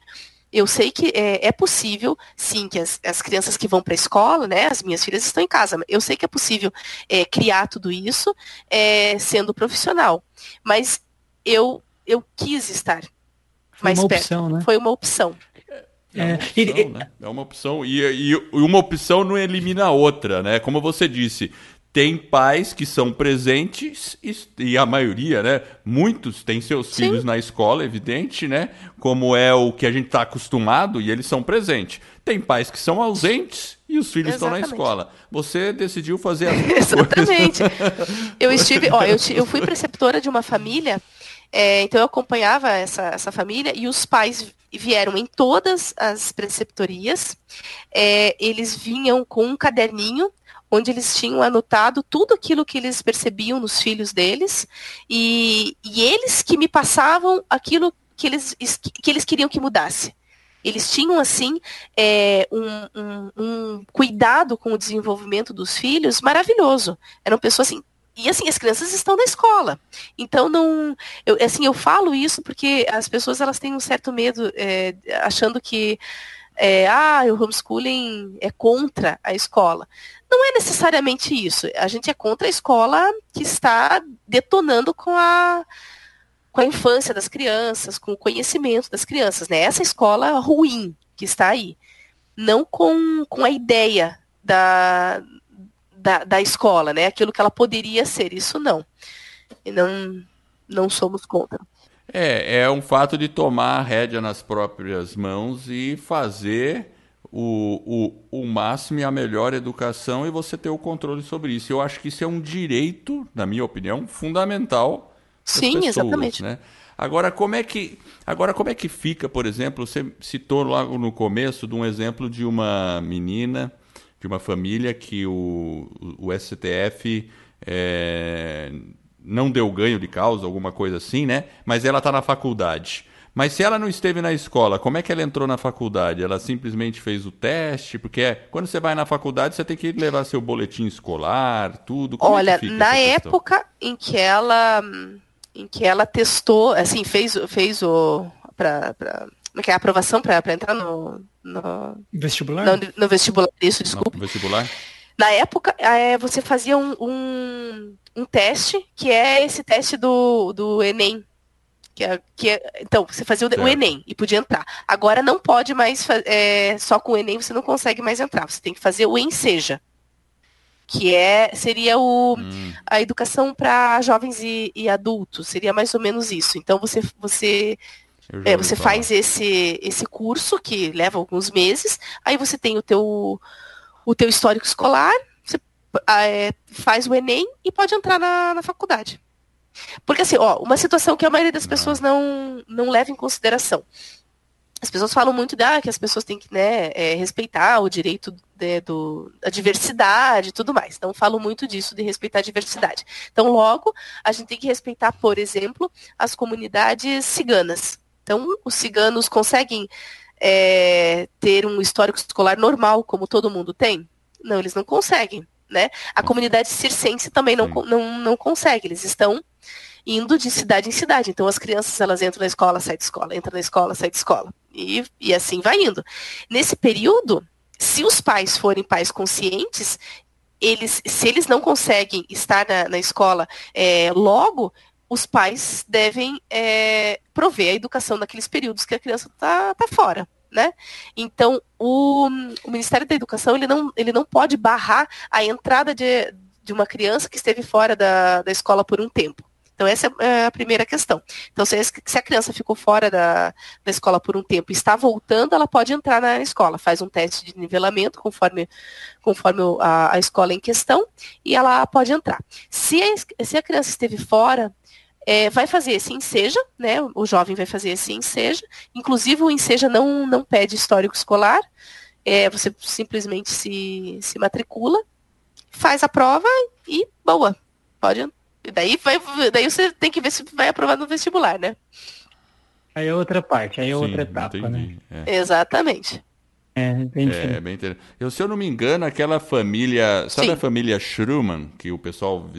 C: Eu sei que é, é possível, sim, que as, as, crianças que vão para a escola, né, as minhas filhas estão em casa, eu sei que é possível é, criar tudo isso é, sendo profissional. Mas eu, eu quis estar Foi mais
B: uma
C: perto.
B: Opção, né?
C: Foi uma opção.
A: É uma opção, e, né? é uma opção. E, e, uma opção não elimina a outra, né? Como você disse, tem pais que são presentes e, e a maioria, né? Muitos têm seus Sim. filhos na escola, evidente, né? Como é o que a gente está acostumado e eles são presentes. Tem pais que são ausentes e os filhos Exatamente. estão na escola. Você decidiu fazer as
C: Exatamente. eu estive, ó, eu, eu fui preceptora de uma família é, então eu acompanhava essa, essa família e os pais vieram em todas as preceptorias. É, eles vinham com um caderninho onde eles tinham anotado tudo aquilo que eles percebiam nos filhos deles e, e eles que me passavam aquilo que eles, que eles queriam que mudasse. Eles tinham, assim, é, um, um, um, cuidado com o desenvolvimento dos filhos maravilhoso. Eram pessoas, assim, e assim, as crianças estão na escola. Então não. Eu, assim, eu falo isso porque as pessoas elas têm um certo medo, é, achando que é, ah, o homeschooling é contra a escola. Não é necessariamente isso. A gente é contra a escola que está detonando com a, com a infância das crianças, com o conhecimento das crianças. Né? Essa escola ruim que está aí. Não com, com a ideia da, da, da escola, né? Aquilo que ela poderia ser. Isso não. E não, não somos contra.
A: É, é um fato de tomar a rédea nas próprias mãos e fazer o, o, o máximo e a melhor educação e você ter o controle sobre isso. Eu acho que isso é um direito, na minha opinião, fundamental.
C: Sim, pessoas, exatamente.
A: Né? Agora, como é que agora como é que fica, por exemplo, você citou logo no começo de um exemplo de uma menina de uma família que o, o STF é, não deu ganho de causa, alguma coisa assim, né? Mas ela está na faculdade. Mas se ela não esteve na escola, como é que ela entrou na faculdade? Ela simplesmente fez o teste? Porque é, quando você vai na faculdade, você tem que levar seu boletim escolar, tudo. Como
C: é Olha,
A: é
C: na época em que ela em que ela testou, assim, fez, fez o como é que é a aprovação para entrar no, no
B: vestibular?
C: No, no, vestibular, isso, desculpa.
A: No vestibular?
C: Na época, é, você fazia um, um, um, teste, que é esse teste do, do Enem. Que é, que é, então, você fazia o, o, Enem e podia entrar. Agora não pode mais, é, só com o Enem você não consegue mais entrar. Você tem que fazer o Enseja. Que é, seria o, hum. a educação para jovens e, e adultos. Seria mais ou menos isso. Então, você, você é, você falar. faz esse, esse curso que leva alguns meses, aí você tem o teu, o teu histórico escolar, você é, faz o Enem e pode entrar na, na faculdade. Porque assim, ó, uma situação que a maioria das pessoas não, não leva em consideração. as pessoas falam muito da ah, que as pessoas têm que né, é, respeitar o direito de, né, do, da diversidade e tudo mais. Então, falo muito disso, de respeitar a diversidade. Então, logo, a gente tem que respeitar, por exemplo, as comunidades ciganas. Então, os ciganos conseguem é, ter um histórico escolar normal, como todo mundo tem? Não, eles não conseguem. Né? A comunidade circense também não, não, não consegue. Eles estão indo de cidade em cidade. Então as crianças elas entram na escola, saem de escola, entram na escola, saem de escola. E, e assim vai indo. Nesse período, se os pais forem pais conscientes, eles, se eles não conseguem estar na, na escola é, logo, os pais devem é, prover a educação naqueles períodos que a criança está tá fora. Né? Então, o, o, Ministério da Educação ele não, ele não pode barrar a entrada de, de uma criança que esteve fora da, da escola por um tempo. Então, essa é a primeira questão. Então, se a criança ficou fora da, da escola por um tempo e está voltando, ela pode entrar na escola, faz um teste de nivelamento conforme, conforme a, a escola em questão e ela pode entrar. Se a, se a criança esteve fora, é, vai fazer esse enseja, né? O jovem vai fazer esse enseja. Inclusive, o enseja não, não pede histórico escolar. É, você simplesmente se, se matricula, faz a prova e boa. Pode Daí, vai, daí você tem que ver se vai aprovar no vestibular, né?
B: Aí é outra parte, aí é Sim, outra etapa, né?
C: entendi. né? É. Exatamente.
A: É, bem é, bem interessante. Eu, se eu não me engano, aquela família. Sabe Sim. a família Schruman, que o pessoal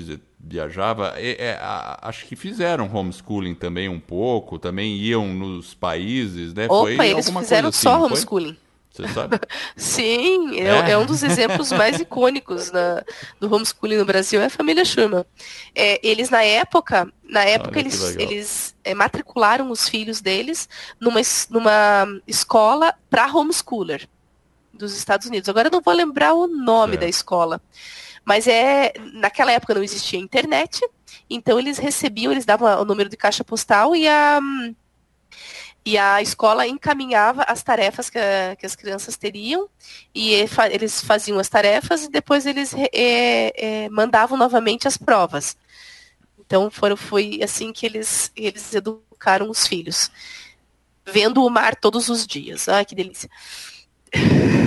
A: viajava? É, é, a, acho que fizeram homeschooling também um pouco, também iam nos países, né?
C: Opa, foi eles fizeram assim, só homeschooling.
A: Você sabe?
C: Sim, é, é. é, um dos exemplos mais icônicos na, do homeschooling no Brasil, é a família Schurman. É, eles, na época, na época eles, eles é, matricularam os filhos deles numa, numa escola para homeschooler dos Estados Unidos. Agora eu não vou lembrar o nome da escola. Mas é naquela época não existia internet, então eles recebiam, eles davam o número de caixa postal e a e a escola encaminhava as tarefas que, a, que as crianças teriam, e eles faziam as tarefas e depois eles é, é, mandavam novamente as provas. Então foram, foi assim que eles, eles educaram os filhos. Vendo o mar todos os dias. Ai, que delícia.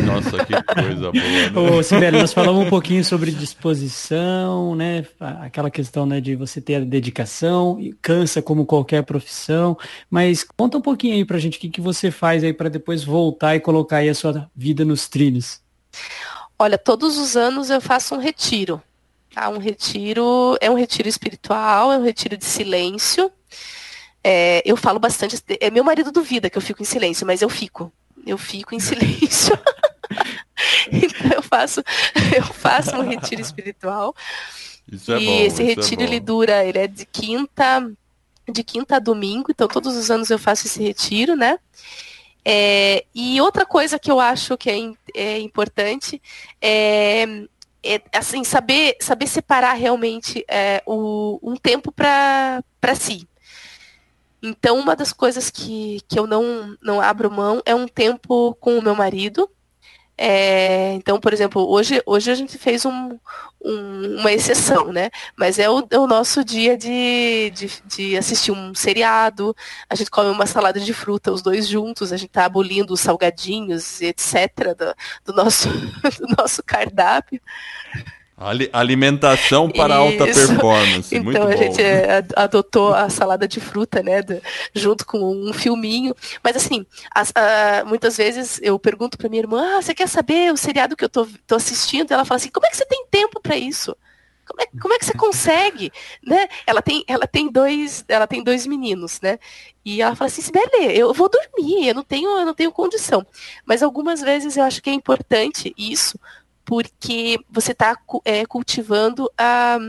A: Nossa, que coisa boa. Né?
B: Ô, Sibeli, nós falamos um pouquinho sobre disposição, né? Aquela questão né, de você ter a dedicação, e cansa como qualquer profissão. Mas conta um pouquinho aí pra gente o que, que você faz aí para depois voltar e colocar aí a sua vida nos trilhos.
C: Olha, todos os anos eu faço um retiro. Tá? Um retiro, é um retiro espiritual, é um retiro de silêncio. É, eu falo bastante. É meu marido duvida que eu fico em silêncio, mas eu fico eu fico em silêncio. então eu faço, eu faço um retiro espiritual.
A: Isso é
C: e
A: bom,
C: esse é retiro é ele dura, ele é de quinta, de quinta a domingo, então todos os anos eu faço esse retiro, né? É, e outra coisa que eu acho que é, é importante é, é, assim, saber, saber separar realmente é, o, um tempo para si. Então, uma das coisas que, que eu não, não abro mão é um tempo com o meu marido. É, então, por exemplo, hoje, hoje a gente fez um, um, uma exceção, né? Mas é o, é o nosso dia de, de, de, assistir um seriado, a gente come uma salada de fruta, os dois juntos, a gente tá abolindo os salgadinhos, etc., do, do nosso, do nosso cardápio.
A: Alimentação para Isso. alta performance.
C: Então
A: Muito
C: a
A: bom.
C: gente é, adotou a salada de fruta, né? junto com um filminho. Mas assim, as, muitas vezes eu pergunto para minha irmã, ah, você quer saber o seriado que eu tô, tô assistindo? Ela fala assim, como é que você tem tempo para isso? Como é, como é, que você consegue? né? Ela tem, ela tem dois, ela tem dois meninos, né? E ela fala assim, Sibeli, eu vou dormir, eu não tenho, eu não tenho condição. Mas algumas vezes eu acho que é importante isso, porque você está é, cultivando a,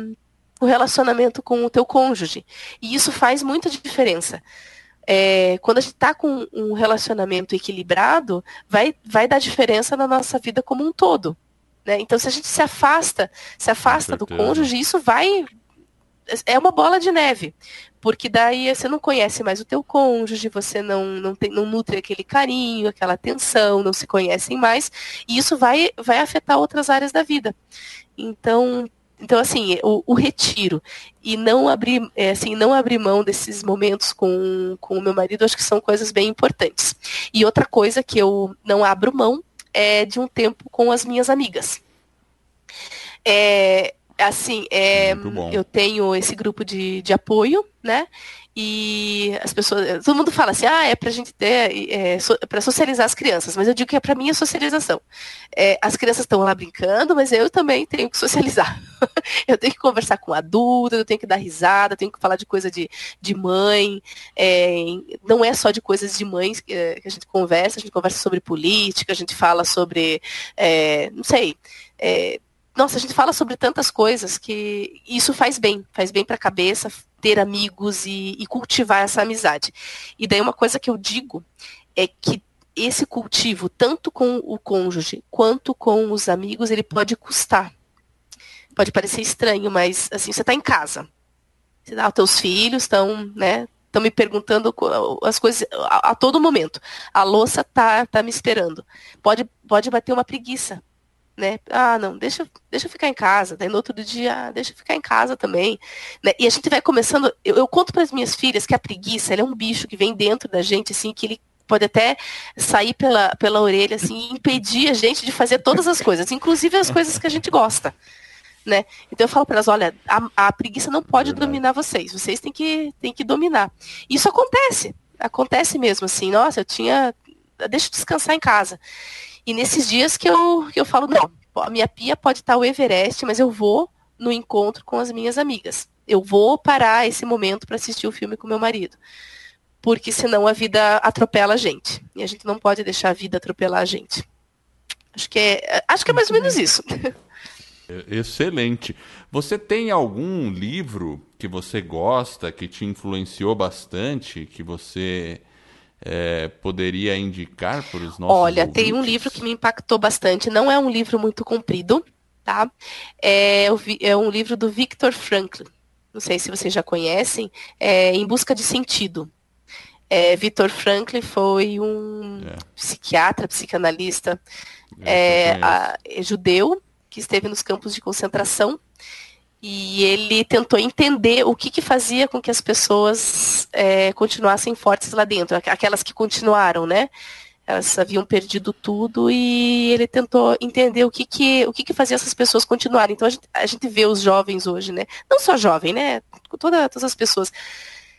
C: o relacionamento com o teu cônjuge. E isso faz muita diferença. É, quando a gente está com um relacionamento equilibrado, vai, vai dar diferença na nossa vida como um todo. Né? Então, se a gente se afasta, se afasta do cônjuge, isso vai. É uma bola de neve. Porque daí você não conhece mais o teu cônjuge, você não, não, tem, não nutre aquele carinho, aquela atenção, não se conhecem mais, e isso vai, vai afetar outras áreas da vida. Então, então, assim, o, o, retiro e não abrir, é, assim, não abrir mão desses momentos com, com o meu marido, acho que são coisas bem importantes. E outra coisa que eu não abro mão é de um tempo com as minhas amigas. É, assim, é, eu tenho esse grupo de, de apoio, né? E as pessoas, todo mundo fala assim, ah, é pra gente ter, é, so, para socializar as crianças, mas eu digo que é para mim a socialização. É, as crianças estão lá brincando, mas eu também tenho que socializar. eu tenho que conversar com adulto, eu tenho que dar risada, tenho que falar de coisa de, de mãe. É, não é só de coisas de mães que, é, a gente conversa, a gente conversa sobre política, a gente fala sobre, é, não sei, é, nossa, a gente fala sobre tantas coisas que isso faz bem, faz bem para a cabeça, ter amigos e, e, cultivar essa amizade. E daí uma coisa que eu digo é que esse cultivo, tanto com o cônjuge quanto com os amigos, ele pode custar. Pode parecer estranho, mas assim, você está em casa. Você dá, os teus filhos estão, né, estão me perguntando as coisas a, a, todo momento. A louça tá, tá me esperando. Pode, pode bater uma preguiça né? Ah, não, deixa, deixa eu ficar em casa. Daí no outro dia, ah, deixa eu ficar em casa também. Né? E a gente vai começando. Eu, eu conto para as minhas filhas que a preguiça é um bicho que vem dentro da gente, assim, que ele pode até sair pela, pela orelha, assim, e impedir a gente de fazer todas as coisas, inclusive as coisas que a gente gosta. Né? Então eu falo para elas, olha, a, a, preguiça não pode Verdade. dominar vocês, vocês têm que, têm que dominar. Isso acontece, acontece mesmo, assim, nossa, eu tinha. Deixa eu descansar em casa. E nesses dias que eu, que eu falo, não, a minha pia pode estar o Everest, mas eu vou no encontro com as minhas amigas. Eu vou parar esse momento para assistir o filme com meu marido. Porque senão a vida atropela a gente. E a gente não pode deixar a vida atropelar a gente. Acho que é, acho que é mais ou menos isso.
A: Excelente. Você tem algum livro que você gosta, que te influenciou bastante, que você é, poderia indicar para os nossos
C: Olha, ouvintes? tem um livro que me impactou bastante. Não é um livro muito comprido, tá? É, é um livro do Viktor Frankl. Não sei se vocês já conhecem. É Em Busca de Sentido. É, Viktor Frankl foi um é. psiquiatra, psicanalista é, a, é judeu que esteve nos campos de concentração e ele tentou entender o que, que fazia com que as pessoas é, continuassem fortes lá dentro, aquelas que continuaram, né? Elas haviam perdido tudo e ele tentou entender o que, que, o que, que fazia essas pessoas continuarem. Então a gente, a gente vê os jovens hoje, né? Não só jovem, né? Toda, todas as pessoas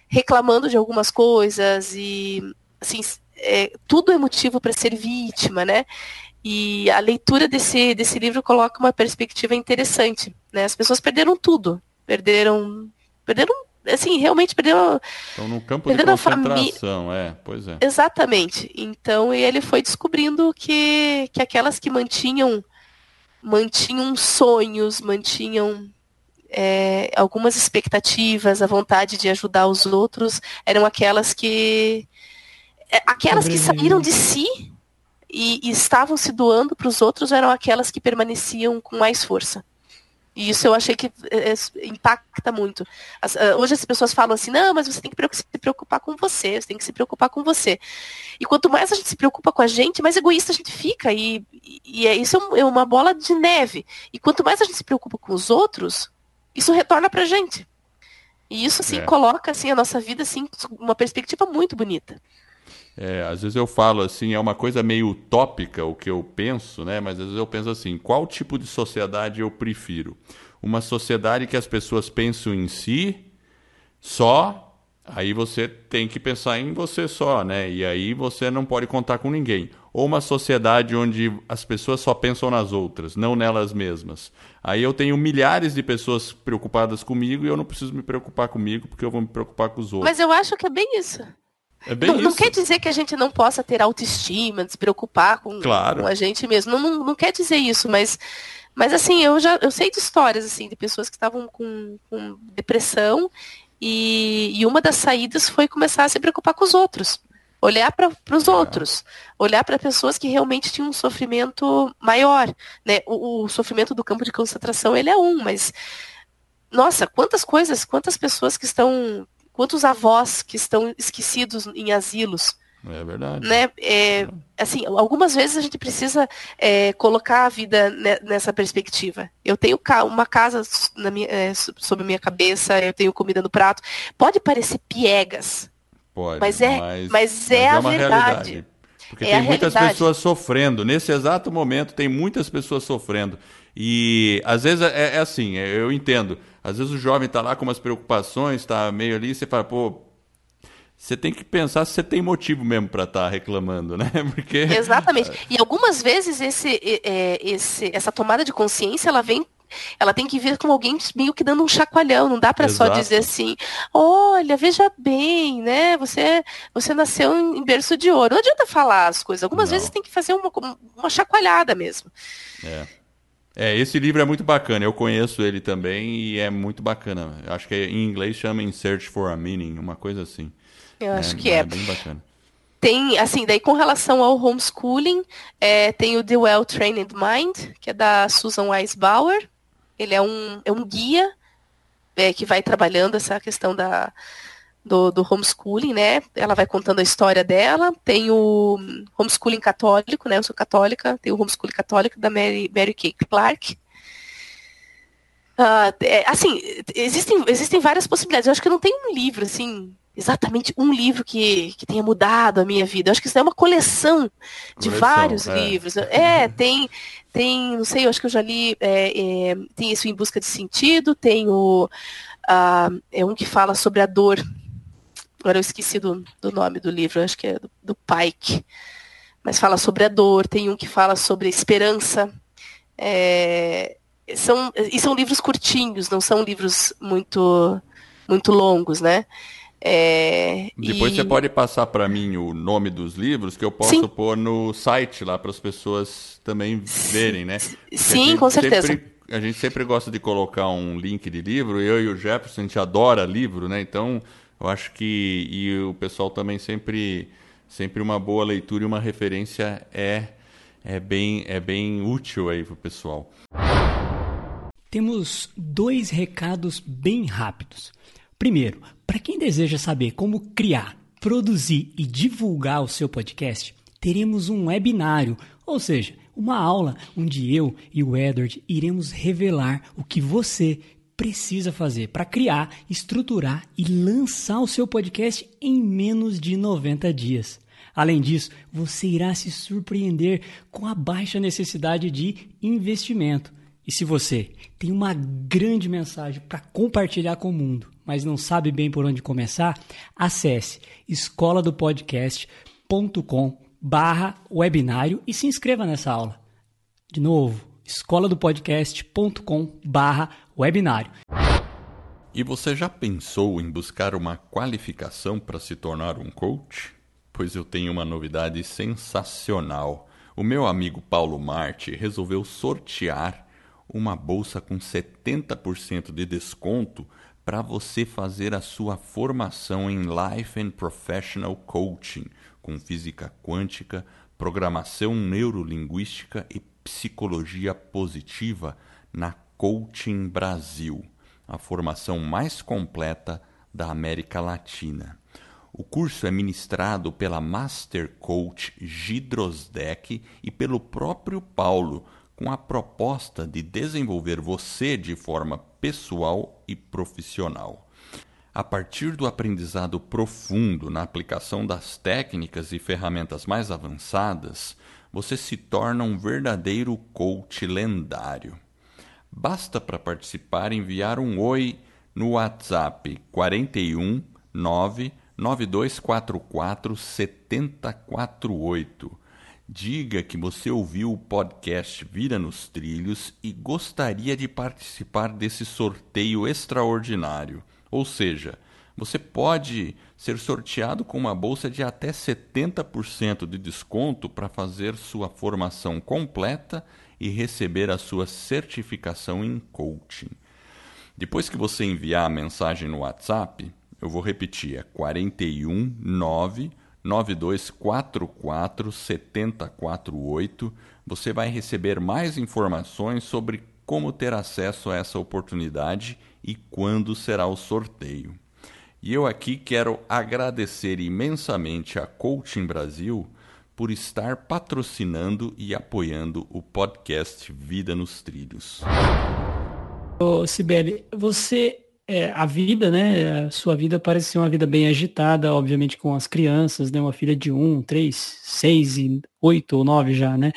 C: reclamando de algumas coisas e assim, é, tudo é motivo para ser vítima, né? E a leitura desse, desse livro coloca uma perspectiva interessante. Né? As pessoas perderam tudo. Perderam. Perderam. Assim, realmente perderam.
A: Estão no campo de concentração, é, pois é.
C: Exatamente. Então ele foi descobrindo que, que aquelas que mantinham mantinham sonhos, mantinham é, algumas expectativas, a vontade de ajudar os outros, eram aquelas que. É, aquelas que saíram de si e, e estavam se doando para os outros eram aquelas que permaneciam com mais força. E isso eu achei que é, é impacta muito. As, uh, hoje as pessoas falam assim, não, mas você tem que se preocupar com você, você tem que se preocupar com você. E quanto mais a gente se preocupa com a gente, mais egoísta a gente fica. E, e, é, isso é, é uma bola de neve. E quanto mais a gente se preocupa com os outros, isso retorna pra gente. E isso, assim, é. coloca, assim, a nossa vida, assim, uma perspectiva muito bonita.
A: É, às vezes eu falo assim, é uma coisa meio utópica o que eu penso, né? Mas às vezes eu penso assim, qual tipo de sociedade eu prefiro? Uma sociedade que as pessoas pensam em si só, aí você tem que pensar em você só, né? E aí você não pode contar com ninguém. Ou uma sociedade onde as pessoas só pensam nas outras, não nelas mesmas. Aí eu tenho milhares de pessoas preocupadas comigo e eu não preciso me preocupar comigo porque eu vou me preocupar com os outros.
C: Mas eu acho que é bem isso. É não, não, quer dizer que a gente não possa ter autoestima, se preocupar com, claro. com a gente mesmo. Não, não, não, quer dizer isso, mas, mas assim, eu já eu sei de histórias assim de pessoas que estavam com, com depressão e, e uma das saídas foi começar a se preocupar com os outros. Olhar para os é. outros, olhar para pessoas que realmente tinham um sofrimento maior. Né? O, o sofrimento do campo de concentração ele é um, mas nossa, quantas coisas, quantas pessoas que estão Quantos avós que estão esquecidos em asilos,
A: É verdade.
C: Né? É, assim, algumas vezes a gente precisa é, colocar a vida nessa perspectiva. Eu tenho uma casa na minha, é, sobre a minha cabeça, eu tenho comida no prato. Pode parecer piegas.
A: Pode,
C: mas é, mas, mas é, a verdade. Realidade.
A: Porque é tem muitas realidade. pessoas sofrendo. Nesse exato momento, tem muitas pessoas sofrendo. E às vezes é, é assim, é, eu entendo. Às vezes o jovem está lá com umas preocupações, está meio ali, você fala, pô, você tem que pensar se você tem motivo mesmo para estar tá reclamando, né?
C: Porque exatamente. E algumas vezes esse, é, esse, essa tomada de consciência ela vem ela tem que vir com alguém meio que dando um chacoalhão, não dá para só dizer assim, olha, veja bem, né? Você, você nasceu em berço de ouro. Não adianta falar as coisas. Algumas não. vezes tem que fazer uma, uma chacoalhada mesmo.
A: É. É, esse livro é muito bacana. Eu conheço ele também e é muito bacana. Acho que em inglês chama In Search for a Meaning, uma coisa assim.
C: Eu acho é, que é. É bem bacana. Tem, assim, daí com relação ao homeschooling, é, tem o The Well Trained Mind, que é da Susan Weisbauer. Ele é um, é um guia é, que vai trabalhando essa questão da, do, do, homeschooling, né? Ela vai contando a história dela. Tem o homeschooling católico, né? Eu sou católica. Tem o homeschooling católico da Mary, Mary Kay Clark. Uh, é, assim, existem, existem várias possibilidades. Eu acho que não tem um livro, assim, exatamente um livro que, que tenha mudado a minha vida. Eu acho que isso é uma coleção de coleção, vários é. livros. É, tem, tem, não sei, eu acho que eu já li, é, é, tem isso em busca de sentido, tem o, uh, é um que fala sobre a dor. Agora eu esqueci do, do nome do livro, acho que é do, do Pike. Mas fala sobre a dor, tem um que fala sobre a esperança. É, são, e são livros curtinhos, não são livros muito, muito longos, né?
A: É, Depois e... você pode passar para mim o nome dos livros que eu posso Sim. pôr no site lá para as pessoas também verem, né?
C: Porque Sim, com certeza.
A: Sempre, a gente sempre gosta de colocar um link de livro. Eu e o Jefferson a gente adora livro, né? Então eu acho que e o pessoal também sempre sempre uma boa leitura e uma referência é é bem é bem útil aí para o pessoal.
B: Temos dois recados bem rápidos. Primeiro, para quem deseja saber como criar, produzir e divulgar o seu podcast, teremos um webinário, ou seja, uma aula onde eu e o Edward iremos revelar o que você precisa fazer para criar, estruturar e lançar o seu podcast em menos de 90 dias. Além disso, você irá se surpreender com a baixa necessidade de investimento. E se você tem uma grande mensagem para compartilhar com o mundo, mas não sabe bem por onde começar, acesse escola barra webinário e se inscreva nessa aula. De novo, escola barra webinário.
A: E você já pensou em buscar uma qualificação para se tornar um coach? Pois eu tenho uma novidade sensacional. O meu amigo Paulo Marte resolveu sortear uma bolsa com 70% de desconto para você fazer a sua formação em Life and Professional Coaching, com física quântica, programação neurolinguística e psicologia positiva na Coaching Brasil, a formação mais completa da América Latina. O curso é ministrado pela Master Coach Gidrosdeck e pelo próprio Paulo com a proposta de desenvolver você de forma pessoal e profissional. A partir do aprendizado profundo na aplicação das técnicas e ferramentas mais avançadas, você se torna um verdadeiro coach lendário. Basta para participar enviar um oi no WhatsApp 41 99244 7048 Diga que você ouviu o podcast Vira nos Trilhos e gostaria de participar desse sorteio extraordinário. Ou seja, você pode ser sorteado com uma bolsa de até 70% de desconto para fazer sua formação completa e receber a sua certificação em coaching. Depois que você enviar a mensagem no WhatsApp, eu vou repetir, é 419 9244 7048. Você vai receber mais informações sobre como ter acesso a essa oportunidade e quando será o sorteio. E eu aqui quero agradecer imensamente a Coaching Brasil por estar patrocinando e apoiando o podcast Vida nos Trilhos.
B: Ô, Sibeli, você é, a vida, né? A sua vida parece ser uma vida bem agitada, obviamente com as crianças, né? Uma filha de um, três, seis e oito ou nove já, né?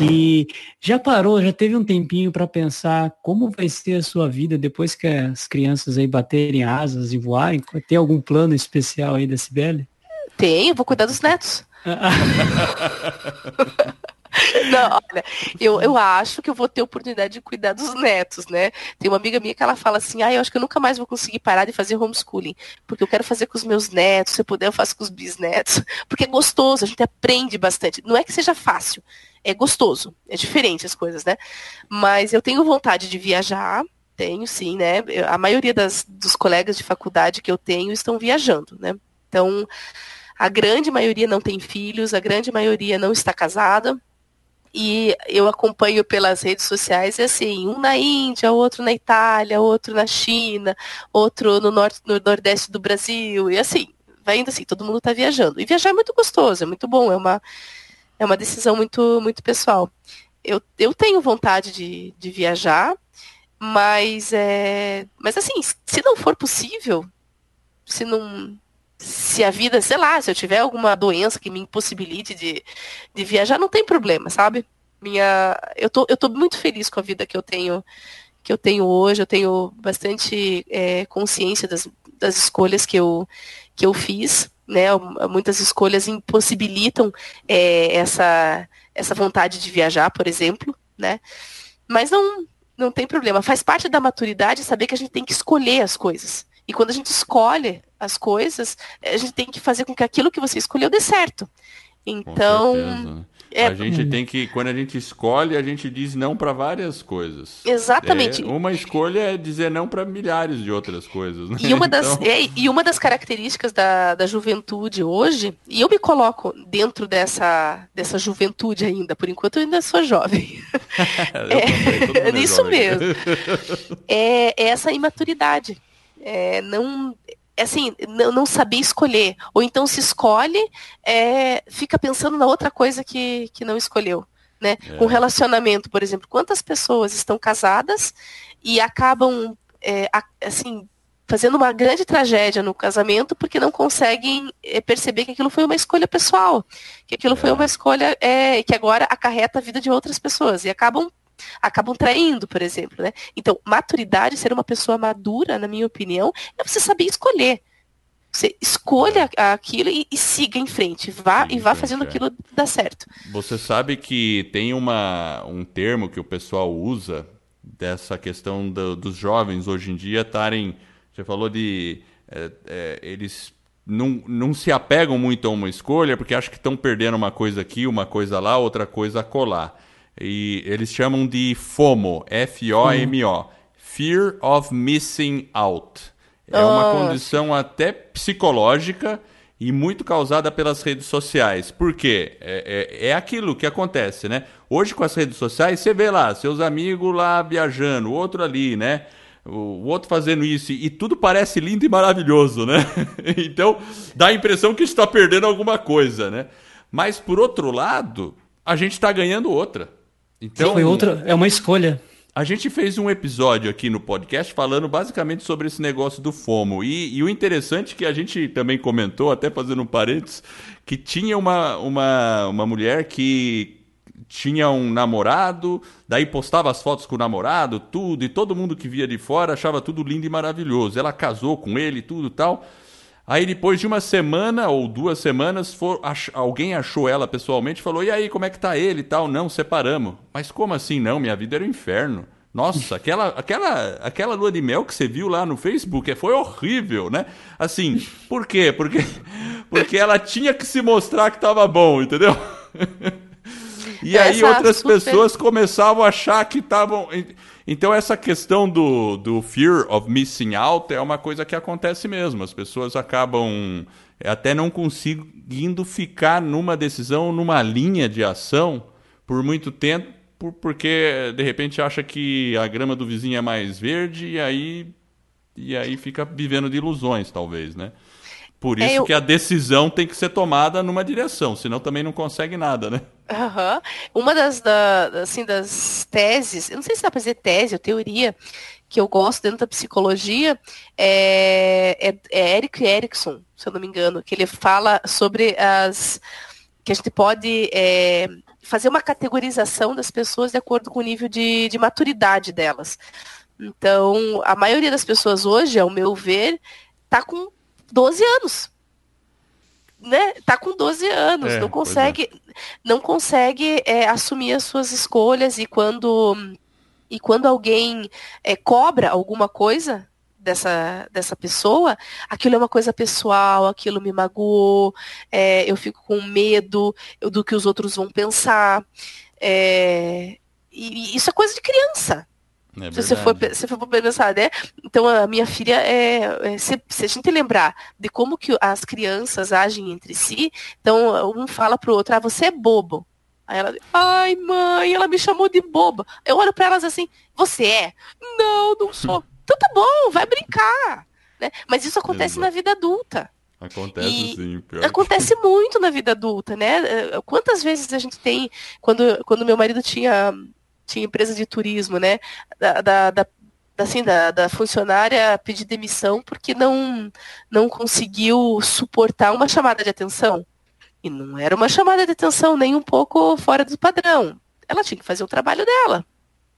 B: E já parou, já teve um tempinho para pensar como vai ser a sua vida depois que as crianças aí baterem asas e voarem? Tem algum plano especial aí da Sibeli?
C: Tem, vou cuidar dos netos. Não, olha, eu, eu acho que eu vou ter oportunidade de cuidar dos netos, né? Tem uma amiga minha que ela fala assim, ah, eu acho que eu nunca mais vou conseguir parar de fazer homeschooling, porque eu quero fazer com os meus netos, se eu puder eu faço com os bisnetos, porque é gostoso, a gente aprende bastante. Não é que seja fácil, é gostoso, é diferente as coisas, né? Mas eu tenho vontade de viajar, tenho sim, né? A maioria das, dos colegas de faculdade que eu tenho estão viajando, né? Então, a grande maioria não tem filhos, a grande maioria não está casada, e eu acompanho pelas redes sociais, e assim, um na Índia, outro na Itália, outro na China, outro no, norte, no Nordeste do Brasil, e assim, vai indo assim, todo mundo está viajando. E viajar é muito gostoso, é muito bom, é uma, é uma decisão muito, muito pessoal. Eu, eu tenho vontade de, de viajar, mas, é, mas assim, se não for possível, se não, se a vida, sei lá, se eu tiver alguma doença que me impossibilite de, de viajar, não tem problema, sabe? Minha, eu tô, eu tô muito feliz com a vida que eu tenho que eu tenho hoje, eu tenho bastante é, consciência das, das escolhas que eu, que eu fiz, né? Muitas escolhas impossibilitam é, essa, essa vontade de viajar, por exemplo, né? Mas não, não tem problema. Faz parte da maturidade saber que a gente tem que escolher as coisas. E quando a gente escolhe as coisas, a gente tem que fazer com que aquilo que você escolheu dê certo. Então,
A: é... A gente tem que, quando a gente escolhe, a gente diz não para várias coisas.
C: Exatamente.
A: É, uma escolha é dizer não para milhares de outras coisas. Né?
C: E, uma das, então... é, e uma das características da, da juventude hoje, e eu me coloco dentro dessa, dessa juventude ainda, por enquanto eu ainda sou jovem. é, é isso mesmo. é, é essa imaturidade. É, não assim, não, não saber escolher. Ou então se escolhe, é, fica pensando na outra coisa que, que não escolheu. Né? É. Com relacionamento, por exemplo, quantas pessoas estão casadas e acabam é, assim fazendo uma grande tragédia no casamento porque não conseguem é, perceber que aquilo foi uma escolha pessoal, que aquilo foi é. uma escolha é, que agora acarreta a vida de outras pessoas e acabam acabam traindo, por exemplo, né? Então, maturidade, ser uma pessoa madura, na minha opinião, é você saber escolher. Você escolha aquilo e, e siga em frente, vá Sim, e vá fazendo é. aquilo dar certo.
A: Você sabe que tem uma, um termo que o pessoal usa dessa questão do, dos jovens hoje em dia estarem. Você falou de. É, é, eles não, não se apegam muito a uma escolha porque acham que estão perdendo uma coisa aqui, uma coisa lá, outra coisa a colar. E eles chamam de FOMO, F-O-M-O, Fear of Missing Out. É uma condição até psicológica e muito causada pelas redes sociais. Por quê? É, é, é, aquilo que acontece, né? Hoje com as redes sociais, você vê lá, seus amigos lá viajando, o outro ali, né? O outro fazendo isso, e tudo parece lindo e maravilhoso, né? então, dá a impressão que está perdendo alguma coisa, né? Mas, por outro lado, a gente está ganhando outra.
B: Então, Foi outra, é uma escolha.
A: A gente fez um episódio aqui no podcast falando basicamente sobre esse negócio do FOMO. E, e, o interessante é que a gente também comentou, até fazendo um parênteses, que tinha uma, uma, uma mulher que tinha um namorado, daí postava as fotos com o namorado, tudo, e todo mundo que via de fora achava tudo lindo e maravilhoso. Ela casou com ele, tudo tal. Aí depois de uma semana ou duas semanas, for, ach, alguém achou ela pessoalmente e falou: E aí, como é que tá ele e tal? Não, separamos. Mas como assim não? Minha vida era um inferno. Nossa, aquela, aquela, aquela lua de mel que você viu lá no Facebook é, foi horrível, né? Assim, por quê? Porque, porque ela tinha que se mostrar que tava bom, entendeu? E aí outras super... pessoas começavam a achar que estavam. Então, essa questão do, do fear of missing out é uma coisa que acontece mesmo. As pessoas acabam até não conseguindo ficar numa decisão, numa linha de ação por muito tempo, porque de repente acha que a grama do vizinho é mais verde e aí e aí fica vivendo de ilusões, talvez, né? Por é, isso é, eu... que a decisão tem que ser tomada numa direção, senão também não consegue nada, né?
C: Uhum. Uma das, da, assim, das teses, eu não sei se dá para dizer tese ou teoria, que eu gosto dentro da psicologia, é, é, é Eric Erickson, se eu não me engano, que ele fala sobre as que a gente pode é, fazer uma categorização das pessoas de acordo com o nível de, de maturidade delas. Então, a maioria das pessoas hoje, ao meu ver, está com 12 anos. Né? Tá com 12 anos, é, não consegue, é. não consegue é, assumir as suas escolhas e quando e quando alguém é, cobra alguma coisa dessa, dessa pessoa, aquilo é uma coisa pessoal, aquilo me magoou, é, eu fico com medo do que os outros vão pensar. É, e, e isso é coisa de criança. É se você for, se for pensar, né? Então a minha filha é, é se, se, a gente lembrar de como que as crianças agem entre si, então um fala pro outro, ah, você é bobo. Aí ela, ai mãe, ela me chamou de boba. Eu olho para elas assim, você é? Não, não sou. então tá bom, vai brincar. Né? Mas isso acontece Exato. na vida adulta.
A: Acontece e sim.
C: Acontece muito na vida adulta, né? Quantas vezes a gente tem, quando, quando meu marido tinha tinha empresa de turismo, né? Da, da, da assim, da, da, funcionária pedir demissão porque não, não conseguiu suportar uma chamada de atenção. E não era uma chamada de atenção nem um pouco fora do padrão. Ela tinha que fazer o trabalho dela.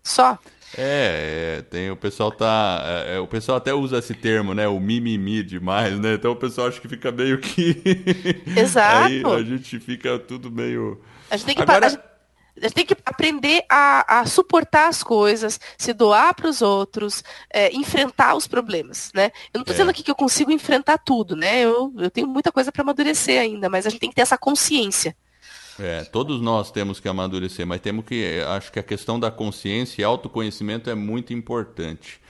C: Só.
A: É, é tem o pessoal tá, é, é o pessoal até usa esse termo, né, o mimimi demais, né? Então o pessoal acha que fica meio que
C: Exato.
A: Aí a gente fica tudo meio
C: A gente tem que Agora... parar a gente tem que aprender a, a suportar as coisas, se doar para os outros, é, enfrentar os problemas, né? Eu não estou é. dizendo aqui que eu consigo enfrentar tudo, né? Eu, eu tenho muita coisa para amadurecer ainda, mas a gente tem que ter essa consciência.
A: É, todos nós temos que amadurecer, mas temos que, acho que a questão da consciência e autoconhecimento é muito importante.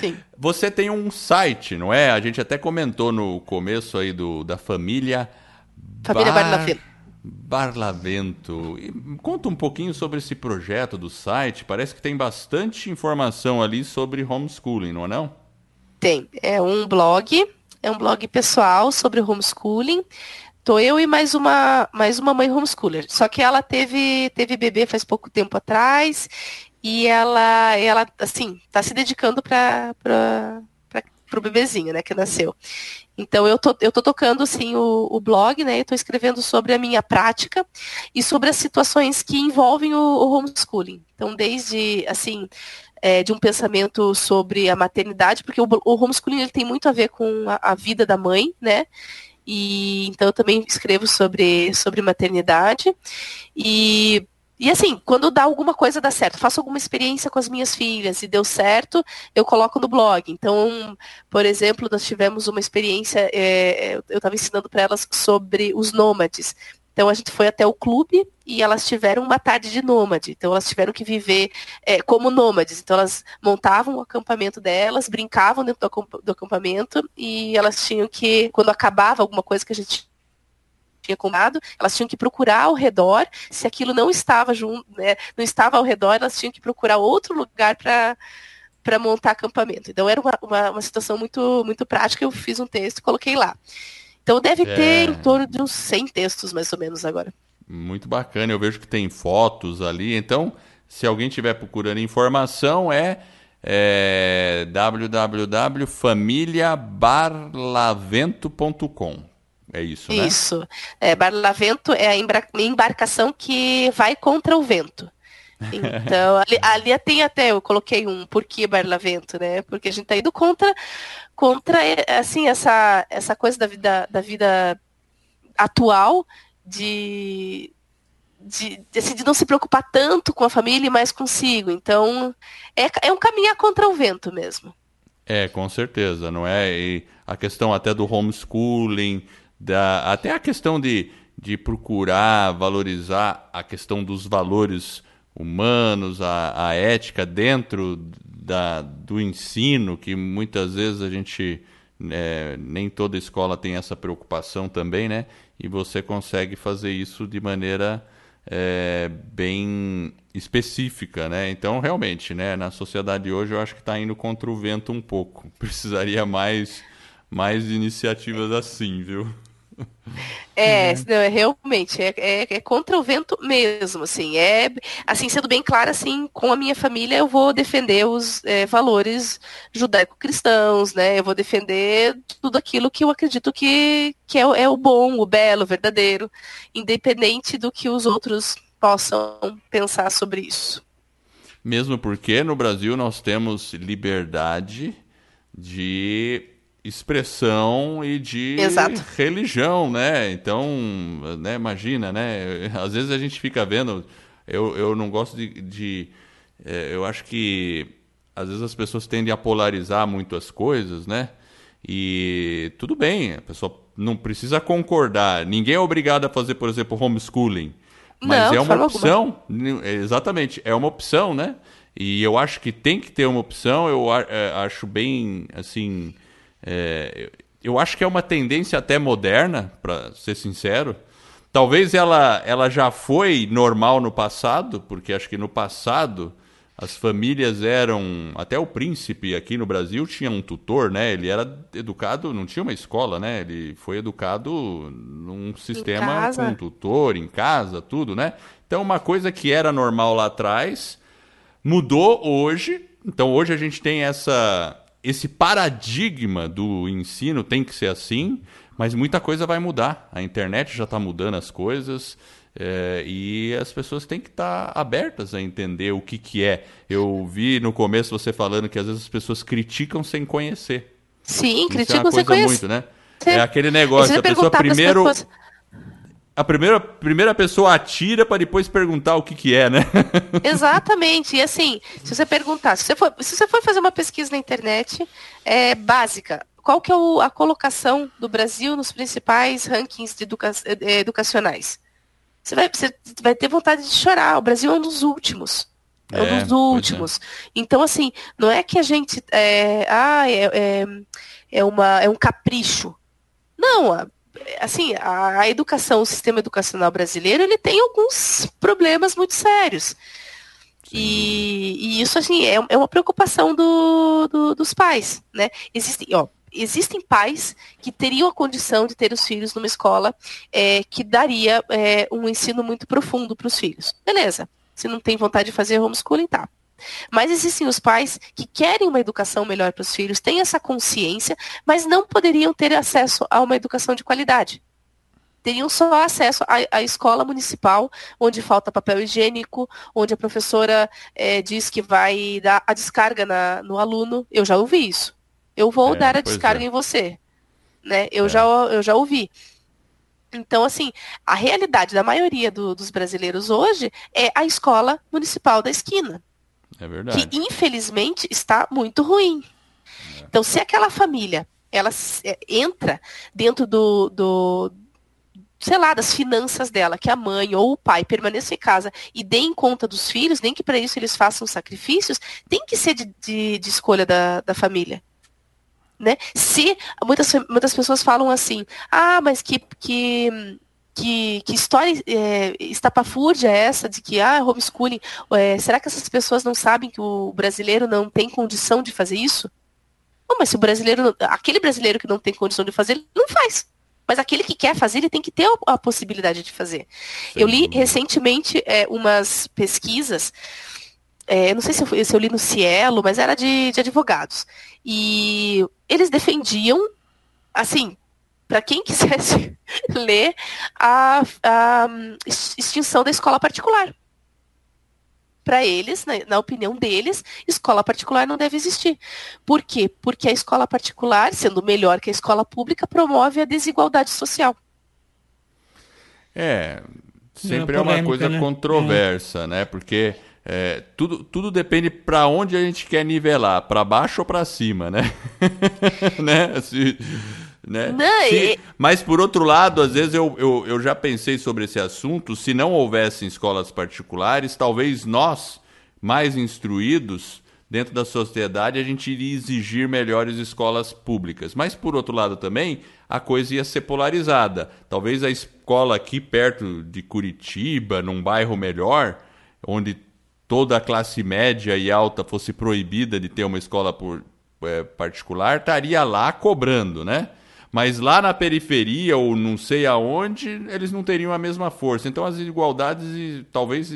C: Sim.
A: Você tem um site, não é? A gente até comentou no começo aí do, da família.
C: Família Bar... Barlavento.
A: Barlavento. conta um pouquinho sobre esse projeto do site. Parece que tem bastante informação ali sobre homeschooling, não é não?
C: Tem. É um blog, é um blog pessoal sobre homeschooling. Tô eu e mais uma, mais uma mãe homeschooler. Só que ela teve, teve bebê faz pouco tempo atrás e ela, ela assim, está se dedicando para para o bebezinho, né, que nasceu. Então eu tô, eu tô tocando assim o, o blog, né? Eu tô escrevendo sobre a minha prática e sobre as situações que envolvem o, o homeschooling. Então, desde assim, é, de um pensamento sobre a maternidade, porque o, o homeschooling ele tem muito a ver com a, a vida da mãe, né? E então eu também escrevo sobre, sobre maternidade. E e assim, quando dá alguma coisa dá certo, faço alguma experiência com as minhas filhas e deu certo, eu coloco no blog. Então, por exemplo, nós tivemos uma experiência, é, eu estava ensinando para elas sobre os nômades. Então a gente foi até o clube e elas tiveram uma tarde de nômade. Então elas tiveram que viver é, como nômades. Então elas montavam o acampamento delas, brincavam dentro do acampamento e elas tinham que, quando acabava alguma coisa que a gente tinha combinado, elas tinham que procurar ao redor, se aquilo não estava junto, né, não estava ao redor, elas tinham que procurar outro lugar para para montar acampamento. Então era uma, uma, uma, situação muito, muito prática, eu fiz um texto e coloquei lá. Então deve é... ter em torno de uns 100 textos, mais ou menos, agora.
A: Muito bacana, eu vejo que tem fotos ali, então se alguém estiver procurando informação é, é www.familiabarlavento.com é isso,
C: né? Isso. É, Barlavento é a embarcação que vai contra o vento. Então, ali, ali, tem até, eu coloquei um porquê Barlavento, né? Porque a gente está indo contra, contra assim, essa, essa coisa da vida, da vida atual de, de, assim, de não se preocupar tanto com a família e mais consigo. Então, é, é um caminhar contra o vento mesmo.
A: É, com certeza, não é? E a questão até do homeschooling, da, até a questão de, de procurar valorizar a questão dos valores humanos, a, a ética dentro da, do ensino, que muitas vezes a gente é, nem toda escola tem essa preocupação também, né? E você consegue fazer isso de maneira é, bem específica, né? Então, realmente, né, na sociedade hoje eu acho que está indo contra o vento um pouco. Precisaria mais, mais iniciativas assim, viu?
C: É, uhum. não, é realmente, é, é, é, contra o vento mesmo, assim, é, assim, sendo bem claro, assim, com a minha família eu vou defender os é, valores judaico-cristãos, né, eu vou defender tudo aquilo que eu acredito que, que é, é o bom, o belo, o verdadeiro, independente do que os outros possam pensar sobre isso.
A: Mesmo porque no Brasil nós temos liberdade de expressão e de Exato. religião, né? Então, né, imagina, né? Às vezes a gente fica vendo, eu, eu não gosto de, de é, eu acho que às vezes as pessoas tendem a polarizar muito as coisas, né? E tudo bem, a pessoa não precisa concordar. Ninguém é obrigado a fazer, por exemplo, homeschooling. Mas não, é uma opção. Alguma. Exatamente, é uma opção, né? E eu acho que tem que ter uma opção. Eu é, acho bem, assim, é, eu acho que é uma tendência até moderna, para ser sincero. Talvez ela, ela já foi normal no passado, porque acho que no passado as famílias eram. Até o príncipe aqui no Brasil tinha um tutor, né? Ele era educado, não tinha uma escola, né? Ele foi educado num sistema com um tutor, em casa, tudo, né? Então, uma coisa que era normal lá atrás mudou hoje. Então, hoje a gente tem essa esse paradigma do ensino tem que ser assim, mas muita coisa vai mudar. A internet já está mudando as coisas. É, e as pessoas têm que estar tá abertas a entender o que, que é. Eu vi no começo você falando que às vezes as pessoas criticam sem conhecer.
C: Sim, Isso criticam é sem conhecer. Muito,
A: né? É aquele negócio, a pessoa primeiro. Pessoas a primeira, primeira pessoa atira para depois perguntar o que, que é, né?
C: Exatamente. E assim, se você perguntar, se você for, se você for fazer uma pesquisa na internet é, básica, qual que é o, a colocação do Brasil nos principais rankings educa, é, educacionais? Você vai, você vai ter vontade de chorar. O Brasil é um dos últimos. É, um dos é, últimos. É. Então, assim, não é que a gente. É, ah, é, é, é, uma, é um capricho. Não, assim, a, a, educação, o sistema educacional brasileiro, ele tem alguns problemas muito sérios. E, e, isso, assim, é, é uma preocupação do, do, dos pais, né? Existem, ó, existem pais que teriam a condição de ter os filhos numa escola é, que daria é, um ensino muito profundo para os filhos. Beleza. Se não tem vontade de fazer homeschooling, tá. Mas existem os pais que querem uma educação melhor para os filhos, têm essa consciência, mas não poderiam ter acesso a uma educação de qualidade. Teriam só acesso à, à escola municipal, onde falta papel higiênico, onde a professora é, diz que vai dar a descarga na, no aluno. Eu já ouvi isso. Eu vou é, dar a descarga é. em você. Né? Eu, é. já, eu já ouvi. Então, assim, a realidade da maioria do, dos brasileiros hoje é a escola municipal da esquina.
A: É verdade.
C: Que infelizmente está muito ruim. É. Então, se aquela família ela é, entra dentro do, do, sei lá, das finanças dela, que a mãe ou o pai permaneçam em casa e deem conta dos filhos, nem que para isso eles façam sacrifícios, tem que ser de, de, de escolha da, da família. Né? Se muitas, muitas pessoas falam assim, ah, mas que, que que, que história é, estapafúrdia é essa de que, ah, homeschooling, é, será que essas pessoas não sabem que o brasileiro não tem condição de fazer isso? Não, mas se o brasileiro, aquele brasileiro que não tem condição de fazer, ele não faz. Mas aquele que quer fazer, ele tem que ter a, a possibilidade de fazer. Sim. Eu li recentemente é, umas pesquisas, é, não sei se eu, se eu, li no Cielo, mas era de, de advogados. E eles defendiam, assim, para quem quisesse ler a, a, extinção da escola particular. Para eles, na, na, opinião deles, escola particular não deve existir. Por quê? Porque a escola particular, sendo melhor que a escola pública, promove a desigualdade social.
A: É, sempre é, polêmica, é uma coisa né? controversa, é. né? Porque é, tudo, tudo depende para onde a gente quer nivelar, para baixo ou para cima, né? né? Se, né? Não, se, e... Mas, por outro lado, às vezes eu, eu, eu já pensei sobre esse assunto. Se não houvessem escolas particulares, talvez nós, mais instruídos, dentro da sociedade a gente iria exigir melhores escolas públicas. Mas, por outro lado, também a coisa ia ser polarizada. Talvez a escola aqui perto de Curitiba, num bairro melhor, onde toda a classe média e alta fosse proibida de ter uma escola por, é, particular, estaria lá cobrando, né? Mas lá na periferia ou não sei aonde, eles não teriam a mesma força. Então as desigualdades talvez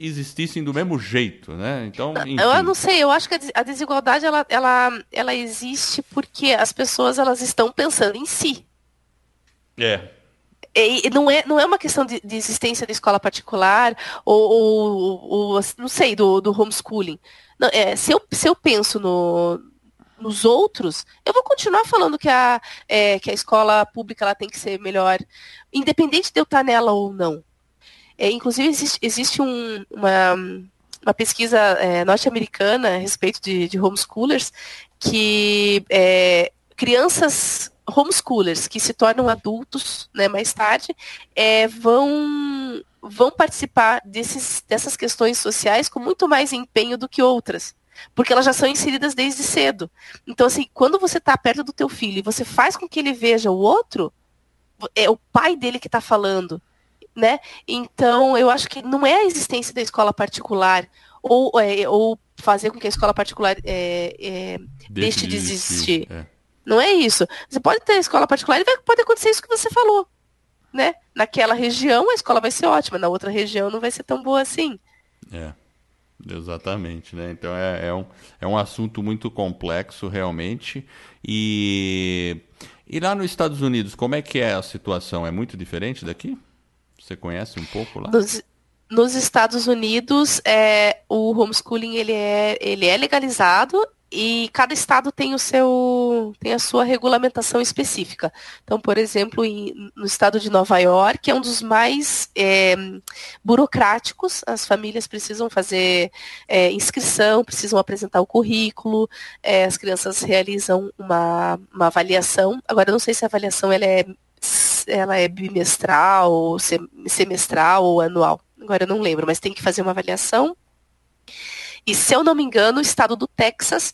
A: existissem do mesmo jeito, né? Então,
C: enfim. Eu não sei, eu acho que a desigualdade ela, ela, ela existe porque as pessoas elas estão pensando em si.
A: É.
C: E não é, não é uma questão de, de existência de escola particular ou, ou, ou não sei, do, do homeschooling. Não, é, se, eu, se eu penso no, nos outros, eu vou continuar falando que a, é, que a escola pública ela tem que ser melhor, independente de eu estar nela ou não. É, inclusive, existe, existe um, uma, uma pesquisa é, norte-americana a respeito de, de homeschoolers, que é, crianças homeschoolers que se tornam adultos né, mais tarde é, vão, vão participar desses, dessas questões sociais com muito mais empenho do que outras porque elas já são inseridas desde cedo. Então, assim, quando você está perto do teu filho e você faz com que ele veja o outro, é o pai dele que está falando, né? Então, eu acho que não é a existência da escola particular ou, é, ou fazer com que a escola particular é, é, deixe de existir. É. Não é isso. Você pode ter a escola particular e vai, pode acontecer isso que você falou. Né? Naquela região a escola vai ser ótima, na outra região não vai ser tão boa assim.
A: É. Exatamente, né? Então é, é, um, é um assunto muito complexo realmente. E, e lá nos Estados Unidos, como é que é a situação? É muito diferente daqui? Você conhece um pouco lá?
C: Nos, nos Estados Unidos, é, o homeschooling ele é, ele é legalizado e cada estado tem o seu tem a sua regulamentação específica. Então, por exemplo, em, no estado de Nova York, é um dos mais é, burocráticos, as famílias precisam fazer é, inscrição, precisam apresentar o currículo, é, as crianças realizam uma, uma avaliação. Agora, eu não sei se a avaliação ela é, ela é bimestral, semestral ou anual. Agora eu não lembro, mas tem que fazer uma avaliação e se eu não me engano, o estado do Texas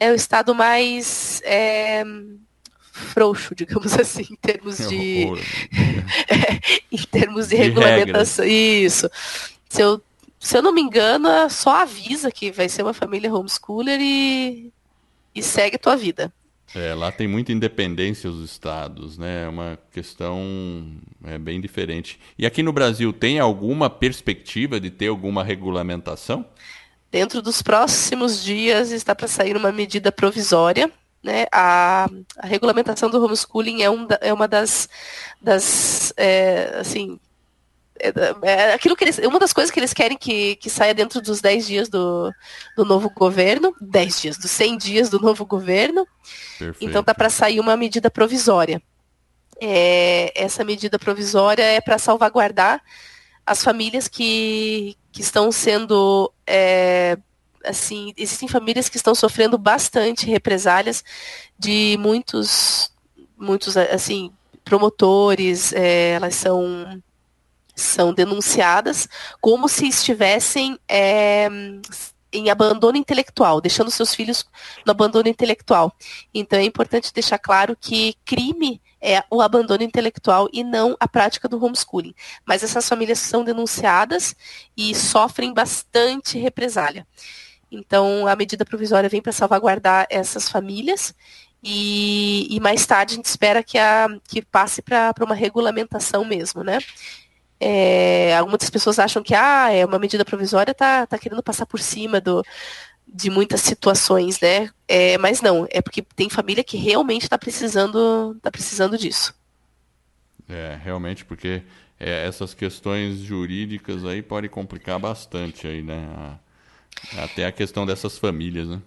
C: é o estado mais é, frouxo, digamos assim, em termos de. é, em termos de, de regulamentação. Regras. Isso. Se eu, se eu não me engano, só avisa que vai ser uma família homeschooler e, e segue a tua vida.
A: É, lá tem muita independência os estados, né? É uma questão é, bem diferente. E aqui no Brasil tem alguma perspectiva de ter alguma regulamentação?
C: Dentro dos próximos dias está para sair uma medida provisória. Né? A, a regulamentação do homeschooling é, um, é uma das, das é, assim, é, é, aquilo que eles, uma das coisas que eles querem que, que saia dentro dos 10 dias do, do novo governo, 10 dias, dos 100 dias do novo governo. Perfeito. Então tá para sair uma medida provisória. É, essa medida provisória é para salvaguardar as famílias que, que estão sendo é, assim, existem famílias que estão sofrendo bastante represálias de muitos, muitos assim, promotores, é, elas são são denunciadas como se estivessem é, em abandono intelectual, deixando seus filhos no abandono intelectual. Então é importante deixar claro que crime é o abandono intelectual e não a prática do homeschooling. Mas essas famílias são denunciadas e sofrem bastante represália. Então, a medida provisória vem para salvaguardar essas famílias e, e, mais tarde a gente espera que, a, que passe para uma regulamentação mesmo, né? É, algumas pessoas acham que ah, é uma medida provisória está tá querendo passar por cima do, de muitas situações, né? É, mas não, é porque tem família que realmente está precisando, tá precisando disso.
A: É, realmente, porque é, essas questões jurídicas aí podem complicar bastante aí, né? A, até a questão dessas famílias, né?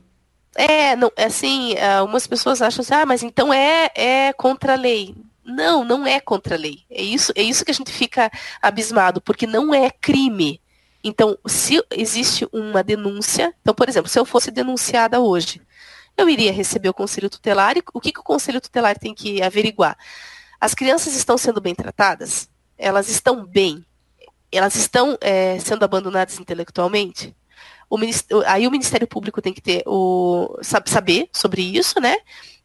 C: É, não, é assim, algumas pessoas acham assim, ah, mas então é, é contra a lei. Não, não é contra a lei. É isso, é isso que a gente fica abismado, porque não é crime. Então, se existe uma denúncia, então, por exemplo, se eu fosse denunciada hoje, eu iria receber o conselho tutelar e o que, que o conselho tutelar tem que averiguar? As crianças estão sendo bem tratadas? Elas estão bem? Elas estão é, sendo abandonadas intelectualmente? o aí o Ministério Público tem que ter o saber sobre isso, né?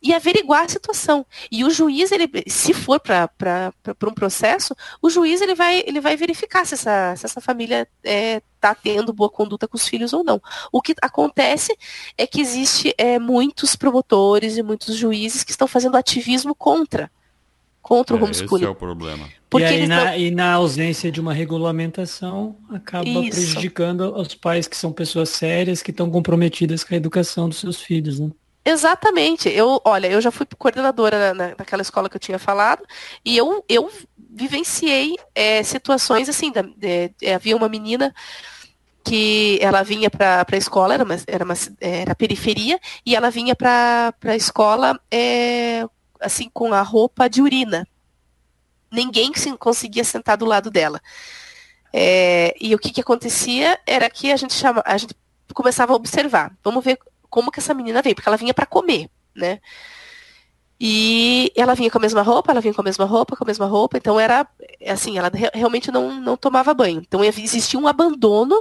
C: E averiguar a situação. E o juiz, ele, se for para um processo, o juiz ele vai, ele vai verificar se essa, se essa família está é, tá tendo boa conduta com os filhos ou não. O que acontece é que existe é, muitos promotores e muitos juízes que estão fazendo ativismo contra contra o é, homeschooling.
A: Esse é o problema.
B: Porque e, aí, na, não... e na ausência de uma regulamentação, acaba Isso. prejudicando os pais que são pessoas sérias, que estão comprometidas com a educação dos seus filhos, né?
C: Exatamente. Eu, olha, eu já fui coordenadora na, naquela escola que eu tinha falado, e eu, eu vivenciei é, situações assim, da, de, havia uma menina que ela vinha para a escola, era, uma, era, uma, era periferia, e ela vinha para a escola é, assim com a roupa de urina. Ninguém conseguia sentar do lado dela. É, e o que, que acontecia era que a gente chama, a gente começava a observar. Vamos ver como que essa menina veio, porque ela vinha para comer, né? E ela vinha com a mesma roupa, ela vinha com a mesma roupa, com a mesma roupa, então era assim, ela realmente não, não tomava banho. Então existia um abandono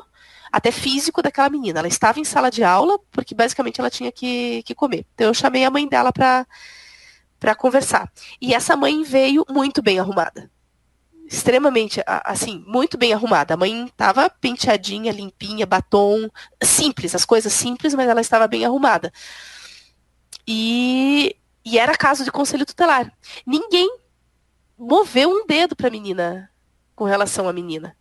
C: até físico daquela menina. Ela estava em sala de aula, porque basicamente ela tinha que, que comer. Então eu chamei a mãe dela para conversar. E essa mãe veio muito bem arrumada. Extremamente, assim, muito bem arrumada. A mãe estava penteadinha, limpinha, batom, simples, as coisas simples, mas ela estava bem arrumada. E, e era caso de conselho tutelar. Ninguém moveu um dedo para a menina com relação à menina.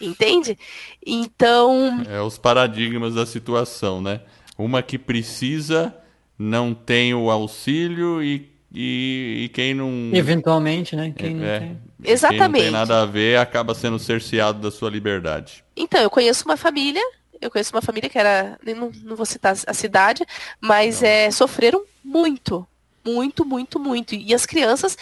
C: Entende? Então.
A: É os paradigmas da situação, né? Uma que precisa não tem o auxílio e e, e quem não.
B: Eventualmente, né? Quem
A: é, não tem. Exatamente. Quem não tem nada a ver acaba sendo cerceado da sua liberdade.
C: Então, eu conheço uma família, eu conheço uma família que era, não, não vou citar a cidade, mas é, sofreram muito, muito, muito, muito. E as crianças,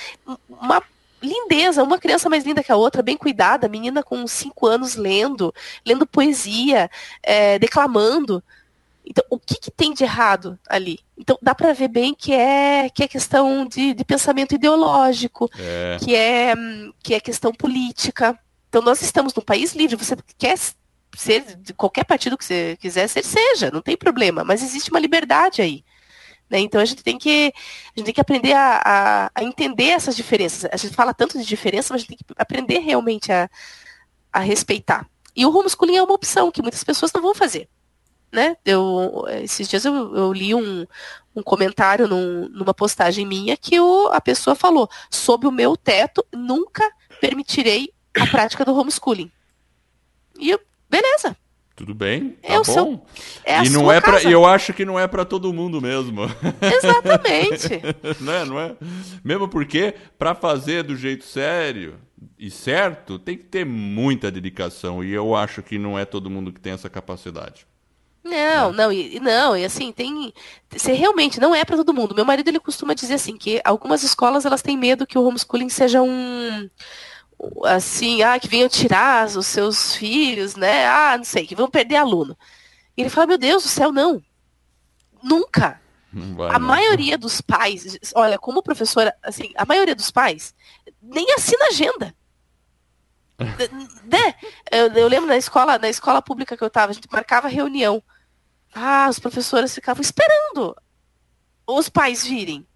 C: uma lindeza, uma criança mais linda que a outra, bem cuidada, menina com cinco anos lendo, lendo poesia, é, declamando. Então, o que, que tem de errado ali? Então, dá para ver bem que é, que é questão de, de pensamento ideológico, é. Que, é, que é questão política. Então, nós estamos num país livre. Você quer ser de qualquer partido que você quiser ser, seja, não tem problema. Mas existe uma liberdade aí. Né? Então, a gente tem que, a gente tem que aprender a, a, a entender essas diferenças. A gente fala tanto de diferença, mas a gente tem que aprender realmente a, a respeitar. E o homeschooling é uma opção que muitas pessoas não vão fazer né? Eu, esses dias eu, eu li um, um comentário num, numa postagem minha que o, a pessoa falou: sob o meu teto, nunca permitirei a prática do homeschooling. E eu, beleza.
A: Tudo bem, tá eu bom. Sou, é e não é para, eu acho que não é para todo mundo mesmo.
C: Exatamente.
A: não, é, não é? Mesmo porque para fazer do jeito sério e certo, tem que ter muita dedicação e eu acho que não é todo mundo que tem essa capacidade.
C: Não, não, e, não, e assim, tem. Você realmente não é para todo mundo. Meu marido ele costuma dizer assim, que algumas escolas elas têm medo que o homeschooling seja um. Assim, ah, que venham tirar os seus filhos, né? Ah, não sei, que vão perder aluno. E ele fala, meu Deus do céu, não. Nunca. Vai, a não. maioria dos pais, olha, como professora, assim, a maioria dos pais nem assina agenda? Eu, eu, lembro na escola, na escola pública que eu estava, a gente marcava reunião. Ah, os professores ficavam esperando os pais virem.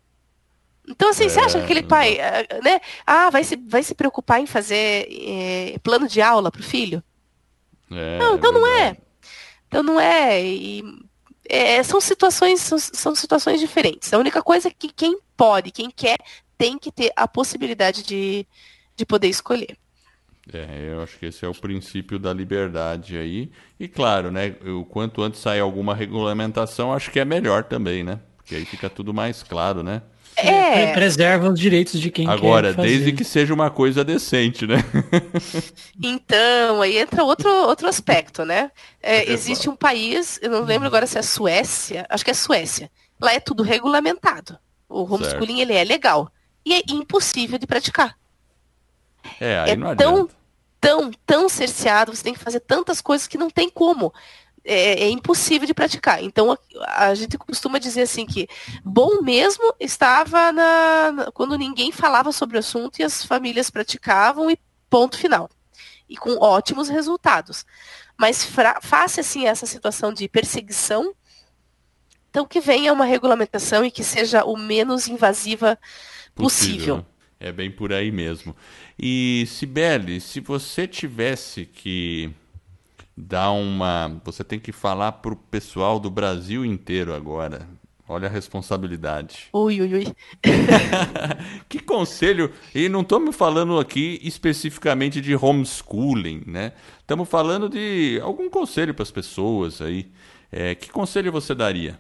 C: Então, assim, é, você acha que aquele pai, eh, né? Ah, vai se, vai se preocupar em fazer é, plano de aula para o filho? É, não, então não é. Então não é. E, é, são situações, são, são situações diferentes. A única coisa é que quem pode, quem quer, tem que ter a possibilidade de, de poder escolher.
A: É, eu acho que esse é o princípio da liberdade aí. E claro, né, o quanto antes sair alguma regulamentação, acho que é melhor também, né? Porque aí fica tudo mais claro, né?
B: É. Preserva os direitos de quem
A: Agora, desde que seja uma coisa decente, né?
C: então, aí entra outro, outro aspecto, né? É, existe um país, eu não lembro agora se é Suécia, acho que é Suécia. Lá é tudo regulamentado. O homeschooling, ele é legal. E é impossível de praticar.
A: É, aí é não
C: tão, tão, tão cerceado, você tem que fazer tantas coisas que não tem como. É, é impossível de praticar. Então a, a, gente costuma dizer assim que bom mesmo estava na, na, quando ninguém falava sobre o assunto e as famílias praticavam e ponto final. e com ótimos resultados. Mas face assim essa situação de perseguição, então que venha uma regulamentação e que seja o menos invasiva possível. possível.
A: É bem por aí mesmo. E Sibeli, se você tivesse que dar uma, você tem que falar para o pessoal do Brasil inteiro agora. Olha a responsabilidade.
C: Ui, ui, ui.
A: que conselho. E não estamos falando aqui especificamente de homeschooling, né? Estamos falando de algum conselho para as pessoas aí. É, que conselho você daria?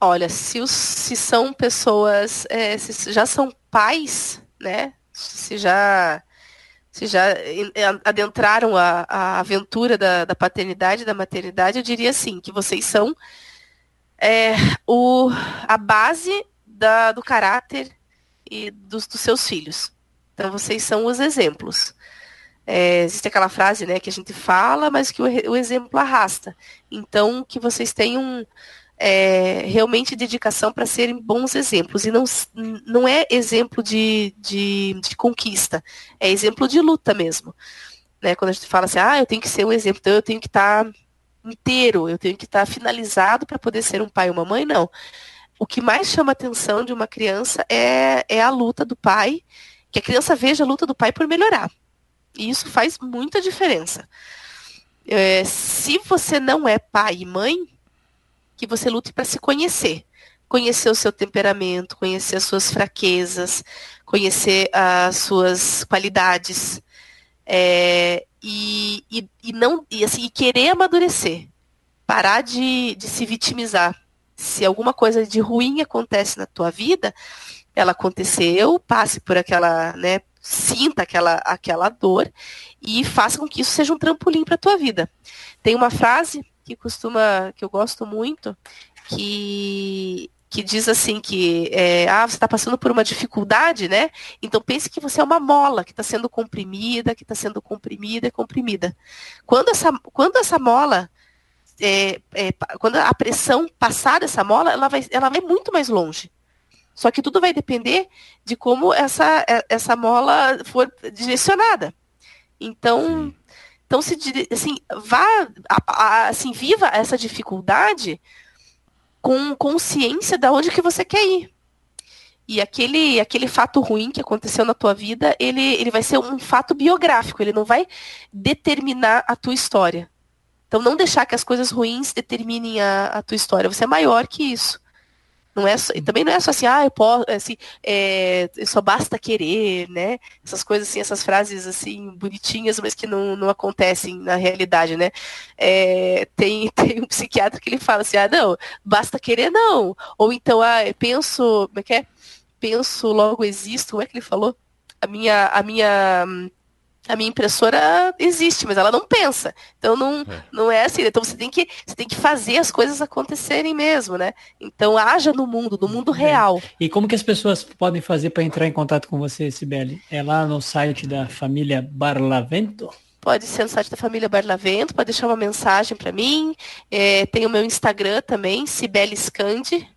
C: Olha, se, os, se são pessoas, é, se já são pais, né? Se já se já adentraram a, a aventura da, da paternidade da maternidade, eu diria assim, que vocês são é, o, a base da, do caráter e dos, dos, seus filhos. Então, vocês são os exemplos. É, existe aquela frase né, que a gente fala, mas que o, o exemplo arrasta. Então, que vocês tenham é, realmente dedicação para serem bons exemplos. E não, não é exemplo de, de, de conquista, é exemplo de luta mesmo. Né? Quando a gente fala assim, ah, eu tenho que ser um exemplo, então eu tenho que estar. Tá inteiro, eu tenho que estar finalizado para poder ser um pai ou uma mãe, não. O que mais chama a atenção de uma criança é, é a luta do pai, que a criança veja a luta do pai por melhorar. E isso faz muita diferença. É, se você não é pai e mãe, que você lute para se conhecer. Conhecer o seu temperamento, conhecer as suas fraquezas, conhecer as suas qualidades. É, e, e, e, não e assim e querer amadurecer, parar de, de se vitimizar. Se alguma coisa de ruim acontece na tua vida, ela aconteceu, passe por aquela, né, sinta aquela, aquela dor e faça com que isso seja um trampolim para a tua vida. Tem uma frase que costuma, que eu gosto muito, que que diz assim que é, ah, você está passando por uma dificuldade, né? Então pense que você é uma mola que está sendo comprimida, que está sendo comprimida comprimida. Quando essa, quando essa mola, é, é, quando a pressão passar dessa mola, ela vai, ela vai muito mais longe. Só que tudo vai depender de como essa, é, essa mola for direcionada. Então, então se assim, vá, assim, viva essa dificuldade com consciência de onde que você quer ir. E aquele, aquele fato ruim que aconteceu na tua vida, ele, ele vai ser um fato biográfico, ele não vai determinar a tua história. Então não deixar que as coisas ruins determinem a, a tua história. Você é maior que isso. Não é também não é só assim, ah, eu posso, assim, é, só basta querer, né? Essas coisas assim, essas frases assim, bonitinhas, mas que não, não acontecem na realidade, né? É, tem, tem um psiquiatra que ele fala assim, ah, não, basta querer não. Ou então, ah, penso, como é que é? Penso, logo existo, como é que ele falou? A minha, a minha a minha impressora existe, mas ela não pensa. Então não é, não é assim. Então você tem que você tem que fazer as coisas acontecerem mesmo, né? Então haja no mundo, no mundo real.
B: E como que as pessoas podem fazer para entrar em contato com você, Sibeli? É lá no site da família Barlavento?
C: Pode ser no site da família Barlavento, pode deixar uma mensagem para mim. É, tem o meu Instagram também, Sibeli Scandi.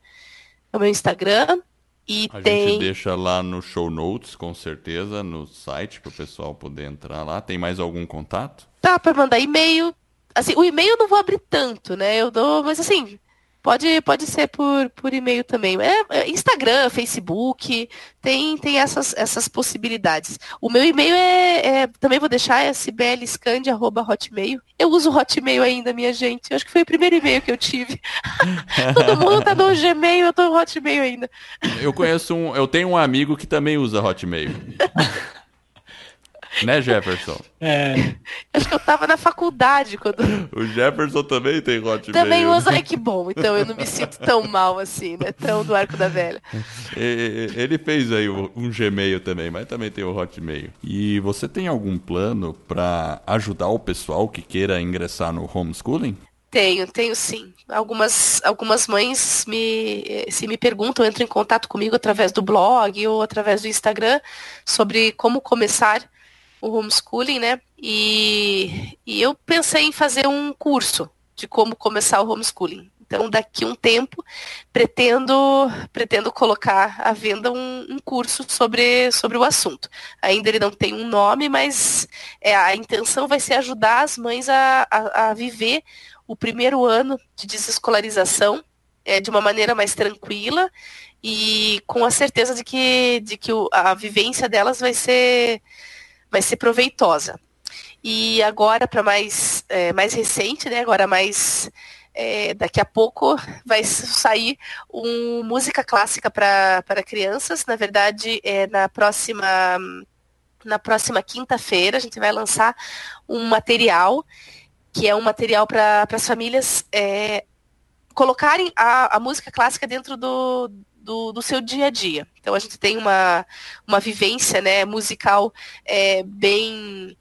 C: É o meu Instagram. E
A: a
C: tem...
A: gente deixa lá no show notes, com certeza, no site, para o pessoal poder entrar lá. Tem mais algum contato?
C: Tá, para mandar e-mail. Assim, o e-mail eu não vou abrir tanto, né? Eu dou, mas assim, Pode, pode ser por, por e-mail também. É, é, Instagram, Facebook, tem, tem essas, essas possibilidades. O meu e-mail é, é também vou deixar, é. Eu uso Hotmail ainda, minha gente. Eu acho que foi o primeiro e-mail que eu tive. Todo mundo tá no Gmail, eu tô no Hotmail ainda.
A: Eu conheço um, eu tenho um amigo que também usa Hotmail. Né, Jefferson?
B: É.
C: Acho que eu tava na faculdade quando.
A: O Jefferson também tem Hotmail.
C: Também usa, ai que bom. Então eu não me sinto tão mal assim, né? Tão do arco da velha.
A: Ele fez aí um Gmail também, mas também tem o Hotmail. E você tem algum plano para ajudar o pessoal que queira ingressar no homeschooling?
C: Tenho, tenho sim. Algumas, algumas mães me, se me perguntam, entram em contato comigo através do blog ou através do Instagram sobre como começar o homeschooling, né? E, e eu pensei em fazer um curso de como começar o homeschooling. Então, daqui um tempo, pretendo, pretendo colocar à venda um, um, curso sobre, sobre o assunto. Ainda ele não tem um nome, mas é, a intenção vai ser ajudar as mães a, a, a viver o primeiro ano de desescolarização é, de uma maneira mais tranquila e com a certeza de que, de que a vivência delas vai ser, vai ser proveitosa. E agora, para mais, é, mais recente, né, agora mais é, daqui a pouco vai sair um música clássica para crianças. Na verdade, é, na próxima na próxima quinta-feira a gente vai lançar um material que é um material para as famílias é, colocarem a, a música clássica dentro do, do, do, seu dia a dia. Então a gente tem uma, uma vivência né, musical é, bem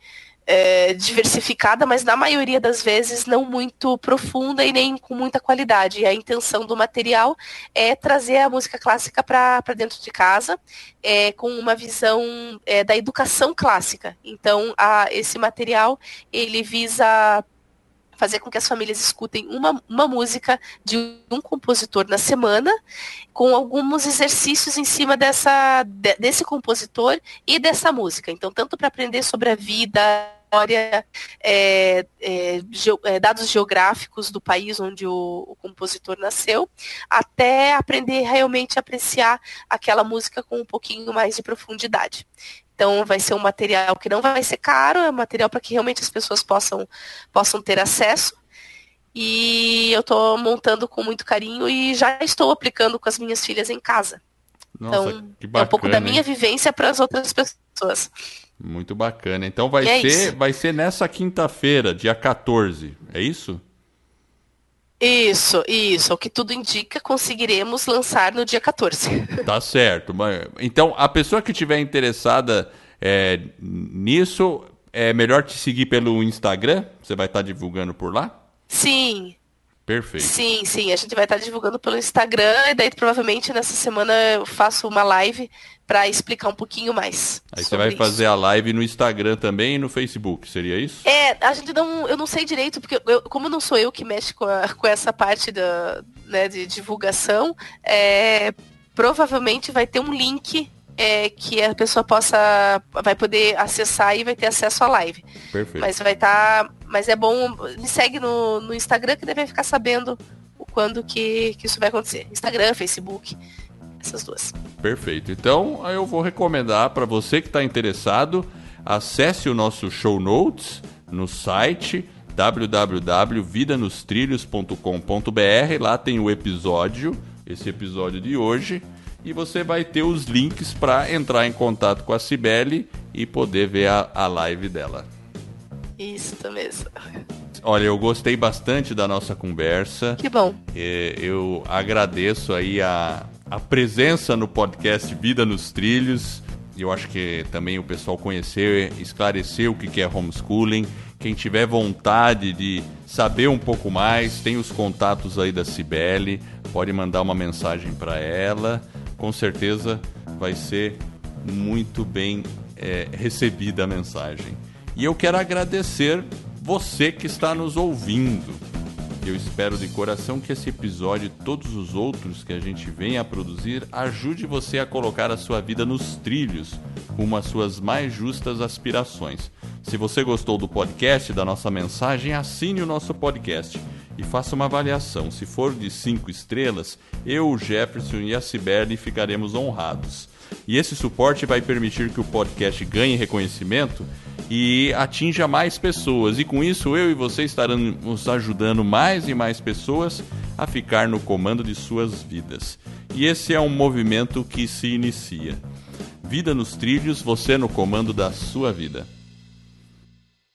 C: é, diversificada, mas na maioria das vezes não muito profunda e nem com muita qualidade. E a intenção do material é trazer a música clássica para dentro de casa, é, com uma visão é, da educação clássica. Então a, esse material ele visa fazer com que as famílias escutem uma, uma música de um compositor na semana, com alguns exercícios em cima dessa, de, desse compositor e dessa música. Então, tanto para aprender sobre a vida, história, é, é, ge, é, dados geográficos do país onde o, o, compositor nasceu, até aprender realmente a apreciar aquela música com um pouquinho mais de profundidade. Então vai ser um material que não vai ser caro, é um material para que realmente as pessoas possam, possam ter acesso. E eu estou montando com muito carinho e já estou aplicando com as minhas filhas em casa. Nossa, então, bacana, é um pouco da minha vivência para as outras pessoas.
A: Muito bacana. Então vai é ser, vai ser nessa quinta-feira, dia 14, é isso?
C: Isso, isso. O que tudo indica, conseguiremos lançar no dia 14.
A: Tá certo. Então, a pessoa que estiver interessada é, nisso, é melhor te seguir pelo Instagram? Você vai estar divulgando por lá?
C: Sim.
A: Perfeito.
C: Sim, sim. A gente vai estar divulgando pelo Instagram e daí provavelmente nessa semana eu faço uma live para explicar um pouquinho mais.
A: Aí você vai fazer a live no Instagram também e no Facebook, seria isso?
C: É, a gente não, eu não sei direito porque eu, como não sou eu que mexe com, a, com essa parte da, né, de divulgação, é, provavelmente vai ter um link é, que a pessoa possa vai poder acessar e vai ter acesso à live.
A: Perfeito.
C: Mas vai estar, tá, mas é bom me segue no, no Instagram que deve ficar sabendo o quando que, que isso vai acontecer. Instagram, Facebook, essas duas.
A: Perfeito. Então eu vou recomendar para você que está interessado, acesse o nosso show notes no site www.vidanostrilhos.com.br. Lá tem o episódio, esse episódio de hoje e você vai ter os links para entrar em contato com a Cibele e poder ver a, a live dela.
C: Isso mesmo.
A: Olha, eu gostei bastante da nossa conversa.
C: Que bom.
A: É, eu agradeço aí a, a presença no podcast Vida nos Trilhos. Eu acho que também o pessoal conheceu, esclareceu o que é homeschooling. Quem tiver vontade de saber um pouco mais, tem os contatos aí da Cibele, pode mandar uma mensagem para ela com certeza vai ser muito bem é, recebida a mensagem. E eu quero agradecer você que está nos ouvindo. Eu espero de coração que esse episódio e todos os outros que a gente venha a produzir ajude você a colocar a sua vida nos trilhos, rumo às suas mais justas aspirações. Se você gostou do podcast, da nossa mensagem, assine o nosso podcast e faça uma avaliação. Se for de cinco estrelas, eu, o Jefferson e a Cibele ficaremos honrados. E esse suporte vai permitir que o podcast ganhe reconhecimento e atinja mais pessoas. E com isso, eu e você estaremos ajudando mais e mais pessoas a ficar no comando de suas vidas. E esse é um movimento que se inicia. Vida nos trilhos, você no comando da sua vida.